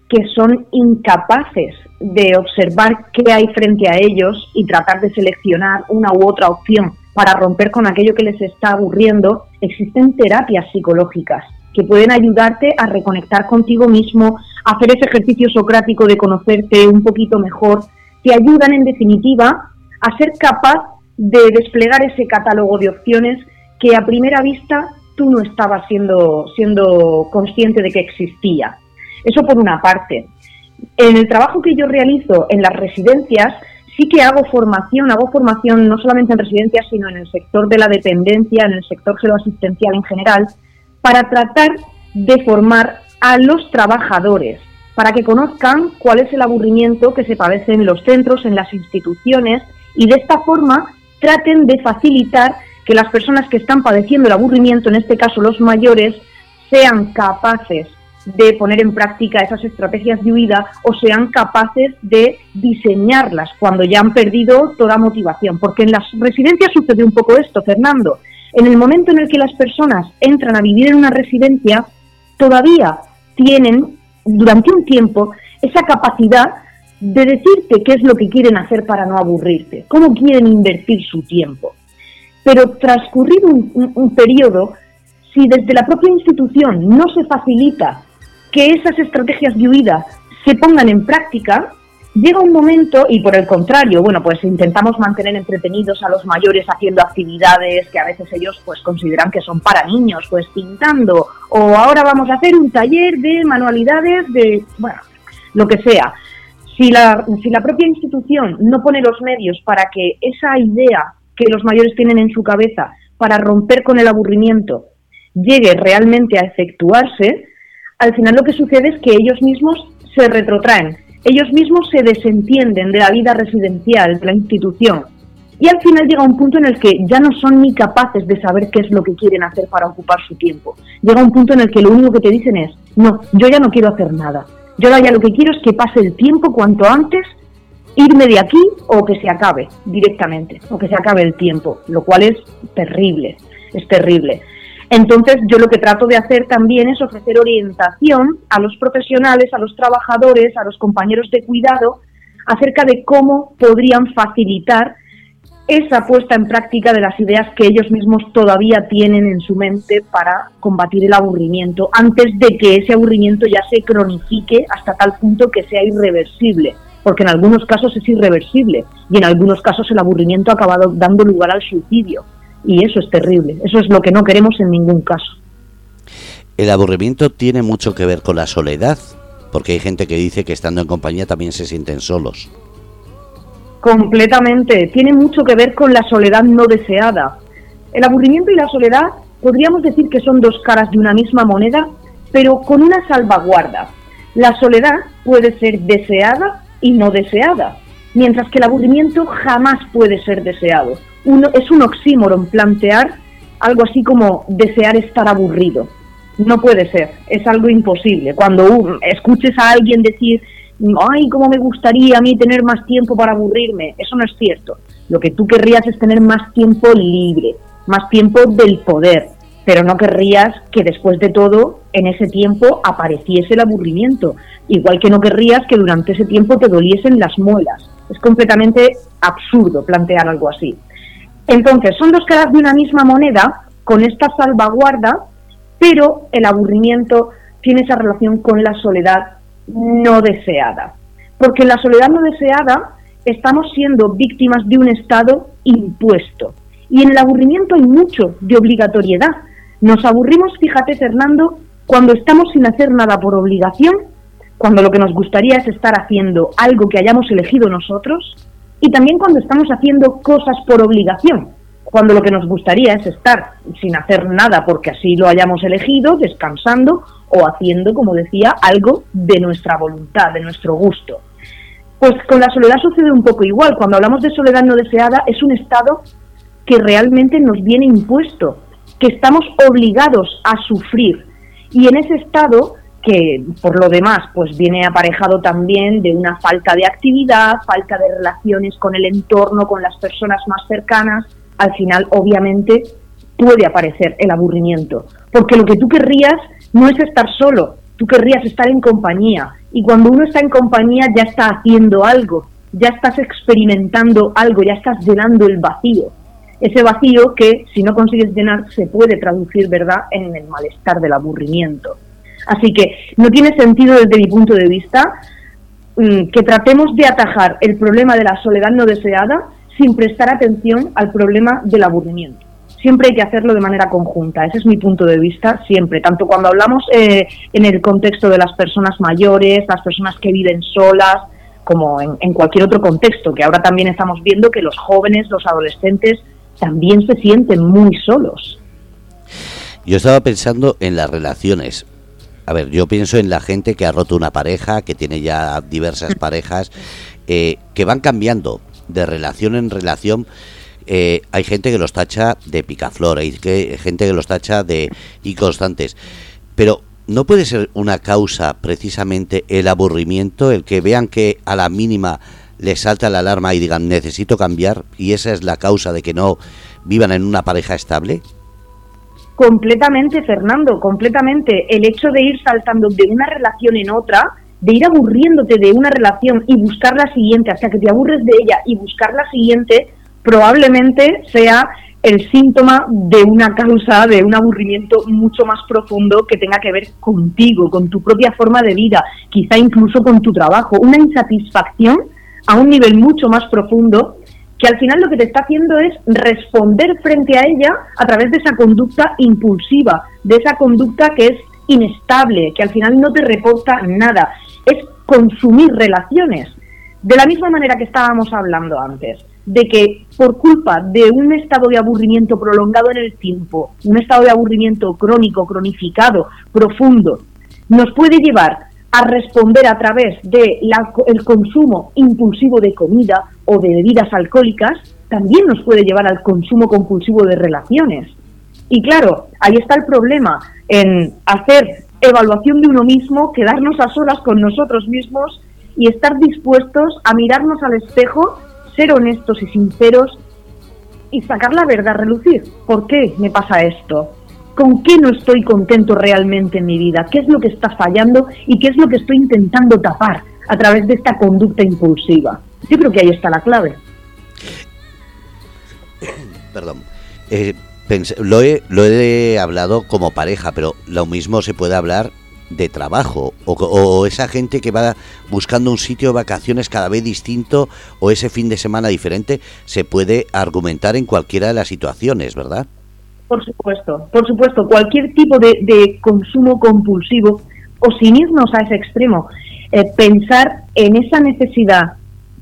que son incapaces de observar qué hay frente a ellos y tratar de seleccionar una u otra opción para romper con aquello que les está aburriendo, existen terapias psicológicas que pueden ayudarte a reconectar contigo mismo, a hacer ese ejercicio socrático de conocerte un poquito mejor, te ayudan en definitiva a ser capaz de desplegar ese catálogo de opciones que a primera vista tú no estabas siendo, siendo consciente de que existía. Eso por una parte. En el trabajo que yo realizo en las residencias, sí que hago formación, hago formación no solamente en residencias, sino en el sector de la dependencia, en el sector geroasistencial en general, para tratar de formar a los trabajadores, para que conozcan cuál es el aburrimiento que se padece en los centros, en las instituciones, y de esta forma traten de facilitar que las personas que están padeciendo el aburrimiento, en este caso los mayores, sean capaces de poner en práctica esas estrategias de huida o sean capaces de diseñarlas cuando ya han perdido toda motivación. Porque en las residencias sucede un poco esto, Fernando. En el momento en el que las personas entran a vivir en una residencia, todavía tienen, durante un tiempo, esa capacidad de decirte qué es lo que quieren hacer para no aburrirte, cómo quieren invertir su tiempo. Pero transcurrido un, un periodo, si desde la propia institución no se facilita que esas estrategias de huida se pongan en práctica, llega un momento, y por el contrario, bueno, pues intentamos mantener entretenidos a los mayores haciendo actividades que a veces ellos pues consideran que son para niños, pues pintando, o ahora vamos a hacer un taller de manualidades de, bueno, lo que sea. Si la, si la propia institución no pone los medios para que esa idea que los mayores tienen en su cabeza para romper con el aburrimiento llegue realmente a efectuarse, al final lo que sucede es que ellos mismos se retrotraen, ellos mismos se desentienden de la vida residencial, de la institución, y al final llega un punto en el que ya no son ni capaces de saber qué es lo que quieren hacer para ocupar su tiempo. Llega un punto en el que lo único que te dicen es, no, yo ya no quiero hacer nada. Yo ya lo que quiero es que pase el tiempo cuanto antes, irme de aquí o que se acabe directamente, o que se acabe el tiempo, lo cual es terrible, es terrible. Entonces, yo lo que trato de hacer también es ofrecer orientación a los profesionales, a los trabajadores, a los compañeros de cuidado, acerca de cómo podrían facilitar esa puesta en práctica de las ideas que ellos mismos todavía tienen en su mente para combatir el aburrimiento, antes de que ese aburrimiento ya se cronifique hasta tal punto que sea irreversible, porque en algunos casos es irreversible y en algunos casos el aburrimiento ha acabado dando lugar al suicidio y eso es terrible. Eso es lo que no queremos en ningún caso. El aburrimiento tiene mucho que ver con la soledad, porque hay gente que dice que estando en compañía también se sienten solos. Completamente, tiene mucho que ver con la soledad no deseada. El aburrimiento y la soledad podríamos decir que son dos caras de una misma moneda, pero con una salvaguarda. La soledad puede ser deseada y no deseada, mientras que el aburrimiento jamás puede ser deseado es un oxímoron plantear algo así como desear estar aburrido. No puede ser, es algo imposible. Cuando escuches a alguien decir, ay, cómo me gustaría a mí tener más tiempo para aburrirme, eso no es cierto. Lo que tú querrías es tener más tiempo libre, más tiempo del poder, pero no querrías que después de todo, en ese tiempo, apareciese el aburrimiento, igual que no querrías que durante ese tiempo te doliesen las muelas. Es completamente absurdo plantear algo así. Entonces, son dos caras de una misma moneda con esta salvaguarda, pero el aburrimiento tiene esa relación con la soledad no deseada. Porque en la soledad no deseada estamos siendo víctimas de un estado impuesto. Y en el aburrimiento hay mucho de obligatoriedad. Nos aburrimos, fíjate Fernando, cuando estamos sin hacer nada por obligación, cuando lo que nos gustaría es estar haciendo algo que hayamos elegido nosotros, y también cuando estamos haciendo cosas por obligación, cuando lo que nos gustaría es estar sin hacer nada porque así lo hayamos elegido, descansando o haciendo, como decía, algo de nuestra voluntad, de nuestro gusto. Pues con la soledad sucede un poco igual. Cuando hablamos de soledad no deseada, es un estado que realmente nos viene impuesto, que estamos obligados a sufrir. Y en ese estado que por lo demás pues viene aparejado también de una falta de actividad, falta de relaciones con el entorno, con las personas más cercanas, al final obviamente puede aparecer el aburrimiento, porque lo que tú querrías no es estar solo, tú querrías estar en compañía y cuando uno está en compañía ya está haciendo algo, ya estás experimentando algo, ya estás llenando el vacío. Ese vacío que si no consigues llenar se puede traducir, ¿verdad?, en el malestar del aburrimiento. Así que no tiene sentido desde mi punto de vista mm, que tratemos de atajar el problema de la soledad no deseada sin prestar atención al problema del aburrimiento. Siempre hay que hacerlo de manera conjunta, ese es mi punto de vista, siempre, tanto cuando hablamos eh, en el contexto de las personas mayores, las personas que viven solas, como en, en cualquier otro contexto, que ahora también estamos viendo que los jóvenes, los adolescentes, también se sienten muy solos. Yo estaba pensando en las relaciones. A ver, yo pienso en la gente que ha roto una pareja, que tiene ya diversas (laughs) parejas, eh, que van cambiando de relación en relación. Eh, hay gente que los tacha de picaflor, hay que, gente que los tacha de inconstantes. Pero ¿no puede ser una causa precisamente el aburrimiento, el que vean que a la mínima les salta la alarma y digan necesito cambiar y esa es la causa de que no vivan en una pareja estable? Completamente, Fernando, completamente. El hecho de ir saltando de una relación en otra, de ir aburriéndote de una relación y buscar la siguiente, hasta que te aburres de ella y buscar la siguiente, probablemente sea el síntoma de una causa, de un aburrimiento mucho más profundo que tenga que ver contigo, con tu propia forma de vida, quizá incluso con tu trabajo, una insatisfacción a un nivel mucho más profundo que al final lo que te está haciendo es responder frente a ella a través de esa conducta impulsiva, de esa conducta que es inestable, que al final no te reporta nada, es consumir relaciones. De la misma manera que estábamos hablando antes, de que por culpa de un estado de aburrimiento prolongado en el tiempo, un estado de aburrimiento crónico, cronificado, profundo, nos puede llevar a responder a través del el consumo impulsivo de comida o de bebidas alcohólicas, también nos puede llevar al consumo compulsivo de relaciones. Y claro, ahí está el problema, en hacer evaluación de uno mismo, quedarnos a solas con nosotros mismos y estar dispuestos a mirarnos al espejo, ser honestos y sinceros y sacar la verdad a relucir. ¿Por qué me pasa esto? ¿Con qué no estoy contento realmente en mi vida? ¿Qué es lo que está fallando y qué es lo que estoy intentando tapar a través de esta conducta impulsiva? Yo creo que ahí está la clave. (coughs) Perdón. Eh, lo, he, lo he hablado como pareja, pero lo mismo se puede hablar de trabajo o, esa gente que va buscando un sitio de vacaciones cada vez distinto o ese fin de semana diferente se puede argumentar en cualquiera de las situaciones, ¿verdad? Por supuesto, por supuesto, cualquier tipo de, consumo compulsivo o sin irnos a ese extremo, eh, pensar en esa necesidad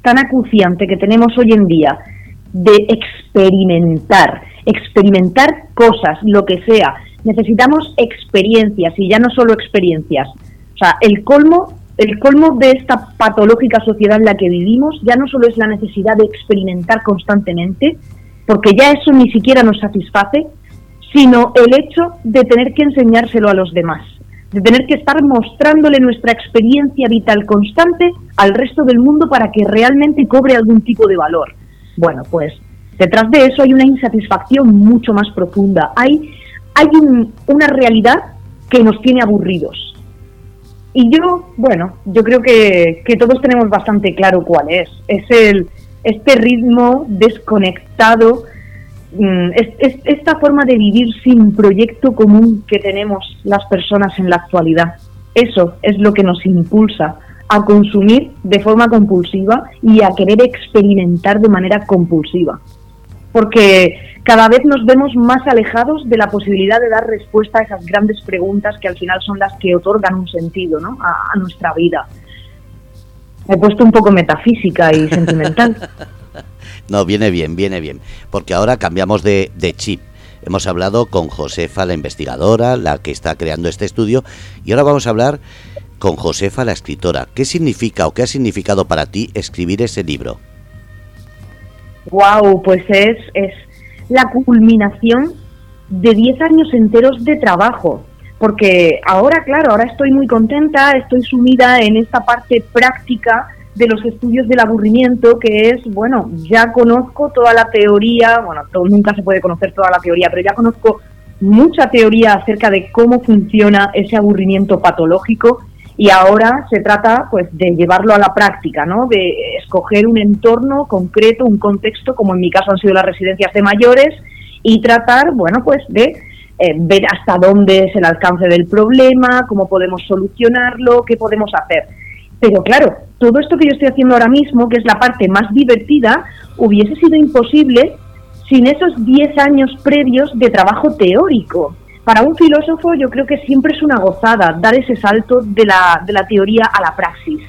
tan acuciante que tenemos hoy en día de experimentar, experimentar cosas, lo que sea. Necesitamos experiencias y ya no solo experiencias. O sea, el colmo, el colmo de esta patológica sociedad en la que vivimos ya no solo es la necesidad de experimentar constantemente, porque ya eso ni siquiera nos satisface, sino el hecho de tener que enseñárselo a los demás de tener que estar mostrándole nuestra experiencia vital constante al resto del mundo para que realmente cobre algún tipo de valor. Bueno, pues detrás de eso hay una insatisfacción mucho más profunda. Hay, hay una realidad que nos tiene aburridos. Y yo, bueno, yo creo que, que todos tenemos bastante claro cuál es. Es el, este ritmo desconectado Mm, es, esta forma de vivir sin proyecto común que tenemos las personas en la actualidad. Eso es lo que nos impulsa a consumir de forma compulsiva y a querer experimentar de manera compulsiva. Porque cada vez nos vemos más alejados de la posibilidad de dar respuesta a esas grandes preguntas que al final son las que otorgan un sentido ¿no? a, nuestra vida. He puesto un poco metafísica y sentimental. (laughs) (laughs) No, viene bien, viene bien, porque ahora cambiamos de, chip. Hemos hablado con Josefa, la investigadora, la que está creando este estudio, y ahora vamos a hablar con Josefa, la escritora. ¿Qué significa o qué ha significado para ti escribir ese libro? Wow, pues es, es la culminación de 10 años enteros de trabajo. Porque ahora, claro, ahora estoy muy contenta, estoy sumida en esta parte práctica de los estudios del aburrimiento, que es, bueno, ya conozco toda la teoría, bueno, nunca se puede conocer toda la teoría, pero ya conozco mucha teoría acerca de cómo funciona ese aburrimiento patológico y ahora se trata pues de llevarlo a la práctica, ¿no? De escoger un entorno concreto, un contexto, como en mi caso han sido las residencias de mayores y tratar, bueno, pues de eh, ver hasta dónde es el alcance del problema, cómo podemos solucionarlo, qué podemos hacer. Pero claro, todo esto que yo estoy haciendo ahora mismo, que es la parte más divertida, hubiese sido imposible sin esos 10 años previos de trabajo teórico. Para un filósofo yo creo que siempre es una gozada dar ese salto de la, de la teoría a la praxis,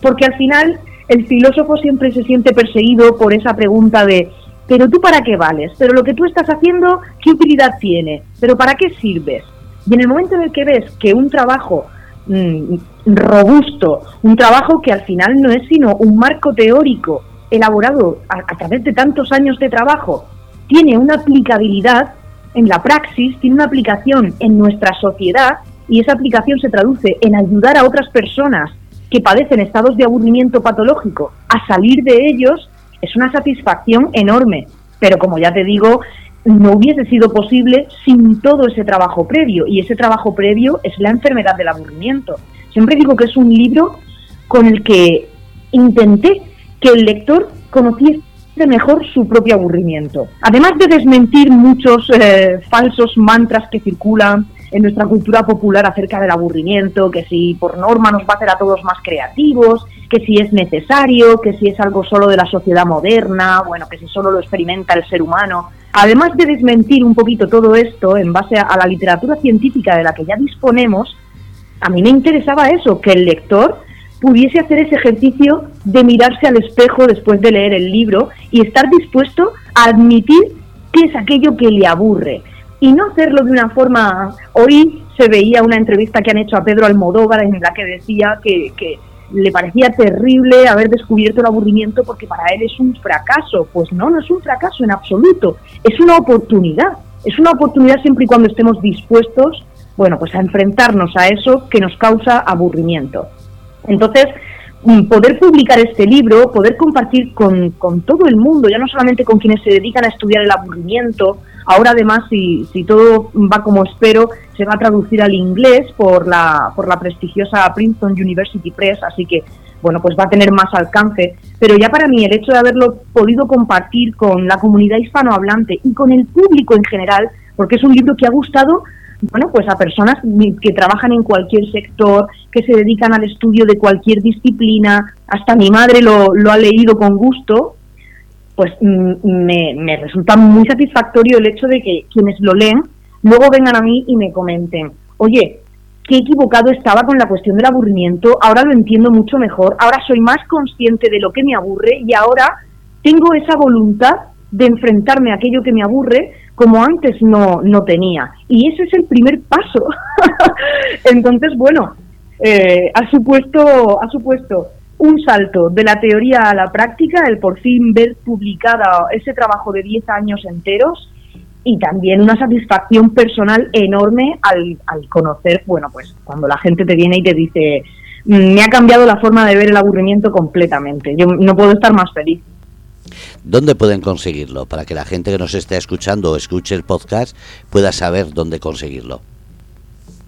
porque al final el filósofo siempre se siente perseguido por esa pregunta de, pero tú para qué vales, pero lo que tú estás haciendo, ¿qué utilidad tiene? ¿Pero para qué sirves? Y en el momento en el que ves que un trabajo Mm, robusto, un trabajo que al final no es sino un marco teórico elaborado a, través de tantos años de trabajo, tiene una aplicabilidad en la praxis, tiene una aplicación en nuestra sociedad y esa aplicación se traduce en ayudar a otras personas que padecen estados de aburrimiento patológico a salir de ellos, es una satisfacción enorme. Pero como ya te digo, no hubiese sido posible sin todo ese trabajo previo. Y ese trabajo previo es la enfermedad del aburrimiento. Siempre digo que es un libro con el que intenté que el lector conociese mejor su propio aburrimiento. Además de desmentir muchos eh, falsos mantras que circulan en nuestra cultura popular acerca del aburrimiento, que si por norma nos va a hacer a todos más creativos, que si es necesario, que si es algo solo de la sociedad moderna, bueno, que si solo lo experimenta el ser humano. Además de desmentir un poquito todo esto en base a la literatura científica de la que ya disponemos, a mí me interesaba eso, que el lector pudiese hacer ese ejercicio de mirarse al espejo después de leer el libro y estar dispuesto a admitir qué es aquello que le aburre. Y no hacerlo de una forma... Hoy se veía una entrevista que han hecho a Pedro Almodóvar en la que decía que, que le parecía terrible haber descubierto el aburrimiento porque para él es un fracaso. Pues no, no es un fracaso en absoluto, es una oportunidad. Es una oportunidad siempre y cuando estemos dispuestos, bueno, pues a enfrentarnos a eso que nos causa aburrimiento. Entonces, mm, poder publicar este libro, poder compartir con, con, todo el mundo, ya no solamente con quienes se dedican a estudiar el aburrimiento, ahora además, si, si todo va como espero, se va a traducir al inglés por la, por la prestigiosa Princeton University Press, así que, bueno, pues va a tener más alcance. Pero ya para mí el hecho de haberlo podido compartir con la comunidad hispanohablante y con el público en general, porque es un libro que ha gustado bueno, pues a personas que trabajan en cualquier sector, que se dedican al estudio de cualquier disciplina, hasta mi madre lo, ha leído con gusto, pues mm, me, me resulta muy satisfactorio el hecho de que quienes lo leen luego vengan a mí y me comenten, oye, qué equivocado estaba con la cuestión del aburrimiento, ahora lo entiendo mucho mejor, ahora soy más consciente de lo que me aburre y ahora tengo esa voluntad de enfrentarme a aquello que me aburre como antes no, no tenía. Y ese es el primer paso. (laughs) Entonces, bueno, eh, ha, supuesto, ha supuesto un salto de la teoría a la práctica, el por fin ver publicada ese trabajo de 10 años enteros y también una satisfacción personal enorme al, al conocer, bueno, pues cuando la gente te viene y te dice, mm, me ha cambiado la forma de ver el aburrimiento completamente, yo no puedo estar más feliz. ¿Dónde pueden conseguirlo? Para que la gente que nos esté escuchando o escuche el podcast pueda saber dónde conseguirlo.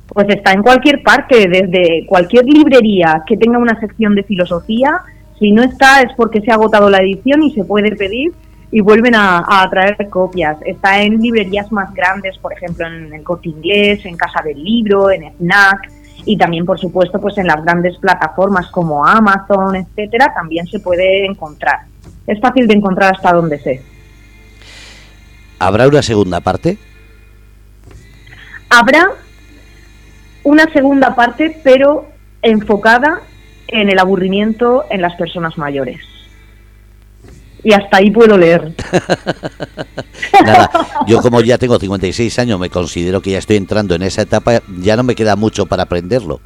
Pues está en cualquier parte, desde cualquier librería que tenga una sección de filosofía. Si no está es porque se ha agotado la edición y se puede pedir y vuelven a, traer copias. Está en librerías más grandes, por ejemplo en el Corte Inglés, en Casa del Libro, en FNAC y también por supuesto pues en las grandes plataformas como Amazon, etcétera, también se puede encontrar es fácil de encontrar hasta donde sé. ¿Habrá una segunda parte? Habrá una segunda parte, pero enfocada en el aburrimiento en las personas mayores. Y hasta ahí puedo leer. (laughs) Nada, yo como ya tengo 56 años, me considero que ya estoy entrando en esa etapa, ya no me queda mucho para aprenderlo.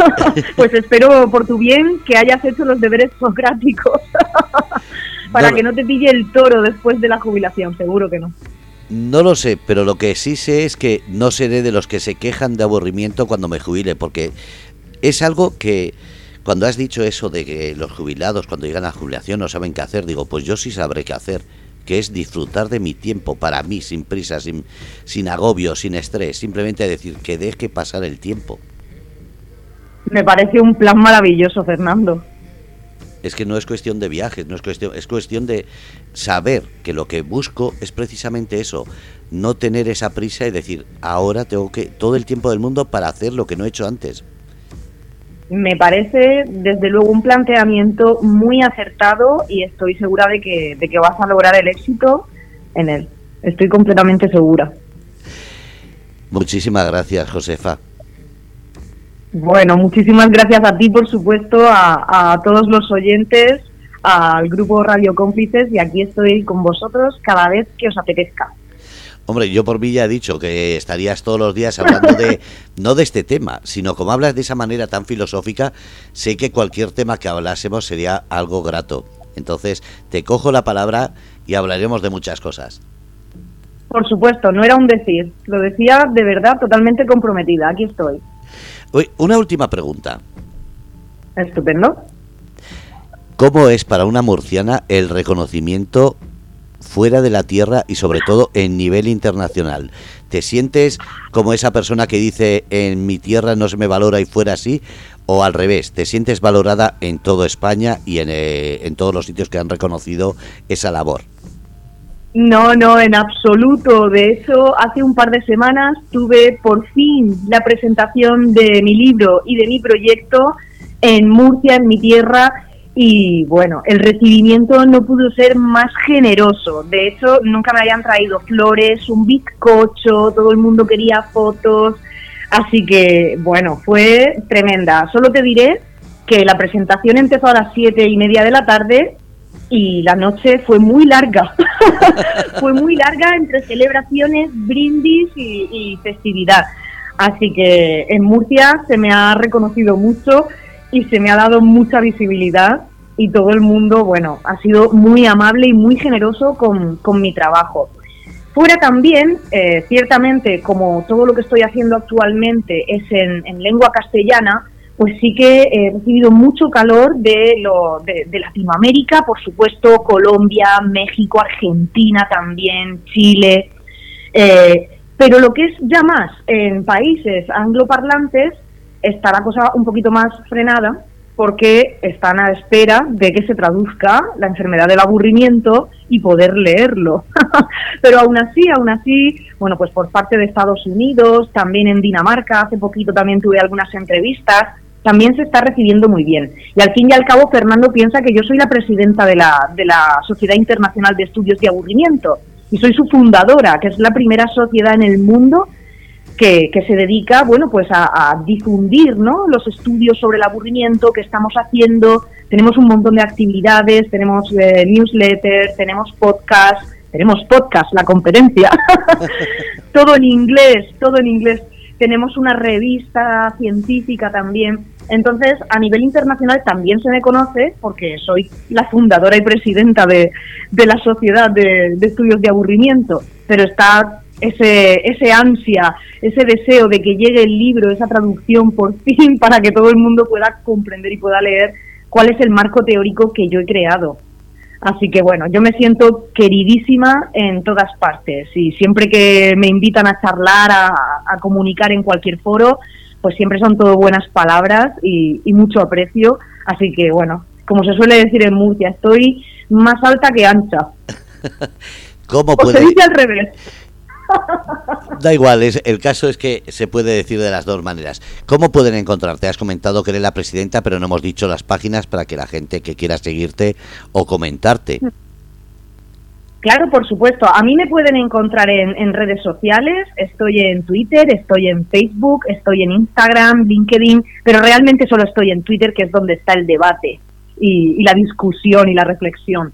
(laughs) pues espero por tu bien que hayas hecho los deberes socráticos (laughs) para que no te pille el toro después de la jubilación, seguro que no. No lo sé, pero lo que sí sé es que no seré de los que se quejan de aburrimiento cuando me jubile, porque es algo que cuando has dicho eso de que los jubilados cuando llegan a la jubilación no saben qué hacer, digo, pues yo sí sabré qué hacer, que es disfrutar de mi tiempo para mí, sin prisa, sin, sin agobio, sin estrés, simplemente decir que deje pasar el tiempo. Me parece un plan maravilloso, Fernando. Es que no es cuestión de viajes, no es cuestión, es cuestión de saber que lo que busco es precisamente eso, no tener esa prisa y decir, ahora tengo que todo el tiempo del mundo para hacer lo que no he hecho antes. Me parece, desde luego, un planteamiento muy acertado y estoy segura de que, de que vas a lograr el éxito en él. Estoy completamente segura. Muchísimas gracias, Josefa. Bueno, muchísimas gracias a ti, por supuesto, a, todos los oyentes, al grupo Radio Cómplices y aquí estoy con vosotros cada vez que os apetezca. Hombre, yo por mí ya he dicho que estarías todos los días hablando de, (laughs) no de este tema, sino como hablas de esa manera tan filosófica, sé que cualquier tema que hablásemos sería algo grato. Entonces, te cojo la palabra y hablaremos de muchas cosas. Por supuesto, no era un decir, lo decía de verdad totalmente comprometida, aquí estoy una última pregunta. Estupendo. ¿Cómo es para una murciana el reconocimiento fuera de la Tierra y sobre todo en nivel internacional. ¿Te sientes como esa persona que dice en mi tierra no se me valora y fuera así? ¿O al revés, te sientes valorada en toda España y en, eh, en todos los sitios que han reconocido esa labor? No, no, en absoluto. De hecho, hace un par de semanas tuve por fin la presentación de mi libro y de mi proyecto en Murcia, en mi tierra, y bueno, el recibimiento no pudo ser más generoso. De hecho, nunca me habían traído flores, un bizcocho, todo el mundo quería fotos. Así que bueno, fue tremenda. Solo te diré que la presentación empezó a las siete y media de la tarde y la noche fue muy larga. (laughs) fue muy larga entre celebraciones, brindis y, festividad. Así que en Murcia se me ha reconocido mucho y se me ha dado mucha visibilidad y todo el mundo, bueno, ha sido muy amable y muy generoso con, mi trabajo. Fuera también, eh, ciertamente, como todo lo que estoy haciendo actualmente es en, lengua castellana, pues sí que he recibido mucho calor de, lo, de, Latinoamérica, por supuesto, Colombia, México, Argentina también, Chile. Eh, pero lo que es ya más en países angloparlantes, está la cosa un poquito más frenada porque están a espera de que se traduzca la enfermedad del aburrimiento y poder leerlo. (laughs) Pero aún así, aún así, bueno, pues por parte de Estados Unidos, también en Dinamarca, hace poquito también tuve algunas entrevistas, también se está recibiendo muy bien. Y al fin y al cabo, Fernando piensa que yo soy la presidenta de la, de la Sociedad Internacional de Estudios de Aburrimiento y soy su fundadora, que es la primera sociedad en el mundo que, se dedica, bueno, pues a, difundir, ¿no? Los estudios sobre el aburrimiento que estamos haciendo. Tenemos un montón de actividades, tenemos eh, newsletters, tenemos podcast, tenemos podcast, la conferencia, (laughs) todo en inglés, todo en inglés. Tenemos una revista científica también. Entonces, a nivel internacional también se me conoce, porque soy la fundadora y presidenta de, la Sociedad de, de Estudios de Aburrimiento, pero está ese, ese ansia, ese deseo de que llegue el libro, esa traducción por (laughs) fin, para que todo el mundo pueda comprender y pueda leer cuál es el marco teórico que yo he creado. Así que bueno, yo me siento queridísima en todas partes y siempre que me invitan a charlar, a, comunicar en cualquier foro, pues siempre son todo buenas palabras y, mucho aprecio. Así que bueno, como se suele decir en Murcia, estoy más alta que ancha. (laughs) ¿Cómo puede... se dice al revés. (laughs) Da igual, es, el caso es que se puede decir de las dos maneras. ¿Cómo pueden encontrarte? Has comentado que eres la presidenta, pero no hemos dicho las páginas para que la gente que quiera seguirte o comentarte. Claro, por supuesto. A mí me pueden encontrar en, redes sociales. Estoy en Twitter, estoy en Facebook, estoy en Instagram, LinkedIn, pero realmente solo estoy en Twitter, que es donde está el debate y la discusión y la reflexión.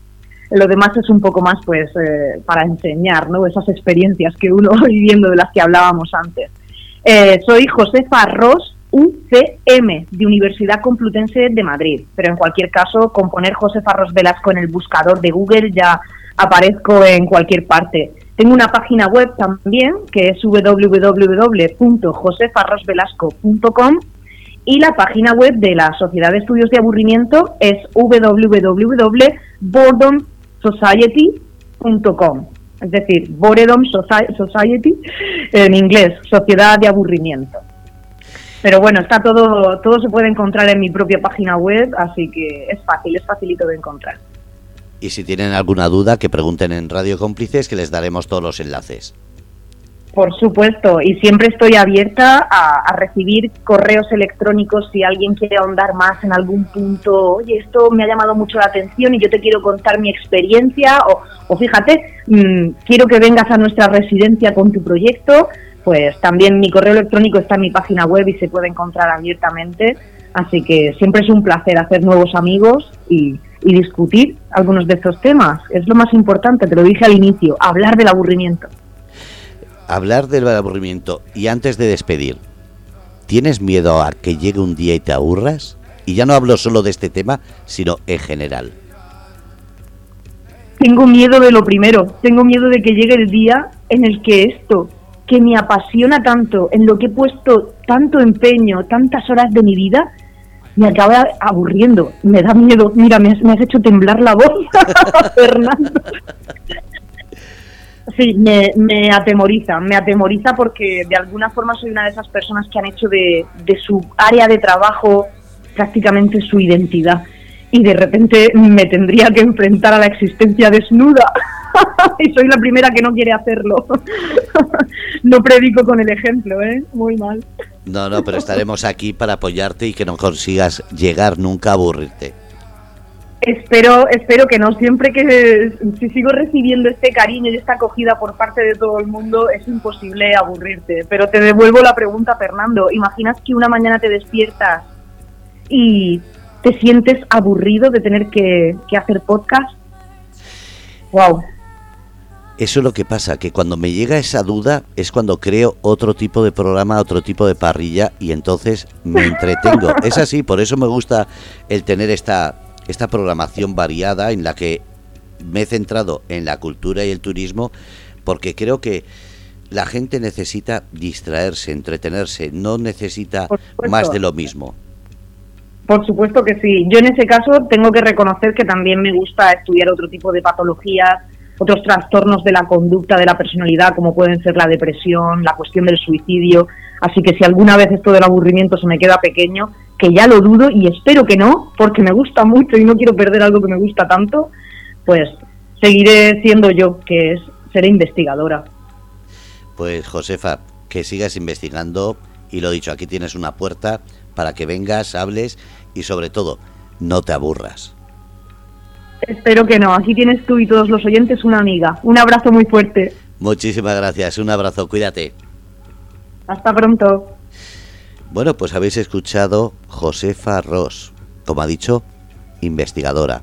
Lo demás es un poco más pues eh, para enseñar, ¿no? Esas experiencias que uno va (laughs) viviendo de las que hablábamos antes. Eh, soy Josefa Ross, UCM, de Universidad Complutense de Madrid. Pero en cualquier caso, con poner Josefa Ross Velasco en el buscador de Google ya aparezco en cualquier parte. Tengo una página web también que es www.josefarrosvelasco.com y la página web de la Sociedad de Estudios de Aburrimiento es www.boredom society.com, es decir, Boredom Society en inglés, Sociedad de Aburrimiento. Pero bueno, está todo, todo se puede encontrar en mi propia página web, así que es fácil, es facilito de encontrar. Y si tienen alguna duda, que pregunten en Radio Cómplices, que les daremos todos los enlaces. Por supuesto, y siempre estoy abierta a, recibir correos electrónicos si alguien quiere ahondar más en algún punto. Oye, esto me ha llamado mucho la atención y yo te quiero contar mi experiencia. O, fíjate, mm, quiero que vengas a nuestra residencia con tu proyecto. Pues también mi correo electrónico está en mi página web y se puede encontrar abiertamente. Así que siempre es un placer hacer nuevos amigos y, y discutir algunos de estos temas. Es lo más importante, te lo dije al inicio, hablar del aburrimiento hablar del aburrimiento y antes de despedir, ¿tienes miedo a que llegue un día y te aburras? Y ya no hablo solo de este tema, sino en general. Tengo miedo de lo primero, tengo miedo de que llegue el día en el que esto, que me apasiona tanto, en lo que he puesto tanto empeño, tantas horas de mi vida, me acaba aburriendo, me da miedo. Mira, me has, hecho temblar la voz, (laughs) Fernando. Sí, me, me, atemoriza, me atemoriza porque de alguna forma soy una de esas personas que han hecho de, de su área de trabajo prácticamente su identidad y de repente me tendría que enfrentar a la existencia desnuda (laughs) y soy la primera que no quiere hacerlo. (laughs) no predico con el ejemplo, ¿eh? Muy mal. No, no, pero estaremos aquí para apoyarte y que no consigas llegar nunca a aburrirte. Espero, espero que no. Siempre que si sigo recibiendo este cariño y esta acogida por parte de todo el mundo, es imposible aburrirte. Pero te devuelvo la pregunta, Fernando. ¿Imaginas que una mañana te despiertas y te sientes aburrido de tener que, que hacer podcast? Wow. Eso es lo que pasa, que cuando me llega esa duda es cuando creo otro tipo de programa, otro tipo de parrilla y entonces me entretengo. (laughs) es así, por eso me gusta el tener esta, esta programación variada en la que me he centrado en la cultura y el turismo porque creo que la gente necesita distraerse, entretenerse, no necesita más de lo mismo. Por supuesto que sí. Yo en ese caso tengo que reconocer que también me gusta estudiar otro tipo de patologías, otros trastornos de la conducta, de la personalidad, como pueden ser la depresión, la cuestión del suicidio. Así que si alguna vez esto del aburrimiento se me queda pequeño, que ya lo dudo y espero que no, porque me gusta mucho y no quiero perder algo que me gusta tanto, pues seguiré siendo yo, que es seré investigadora. Pues Josefa, que sigas investigando y lo dicho, aquí tienes una puerta para que vengas, hables y sobre todo, no te aburras. Espero que no. Aquí tienes tú y todos los oyentes una amiga. Un abrazo muy fuerte. Muchísimas gracias. Un abrazo. Cuídate. Hasta pronto. Bueno, pues habéis escuchado Josefa Ross, como ha dicho, investigadora.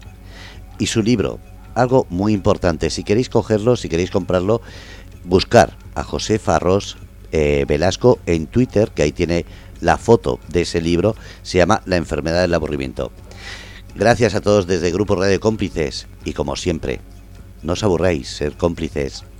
Y su libro, algo muy importante. Si queréis cogerlo, si queréis comprarlo, buscar a Josefa Ross eh, Velasco en Twitter, que ahí tiene la foto de ese libro. Se llama La enfermedad del aburrimiento. Gracias a todos desde Grupo Radio Cómplices y como siempre, no os aburráis ser cómplices.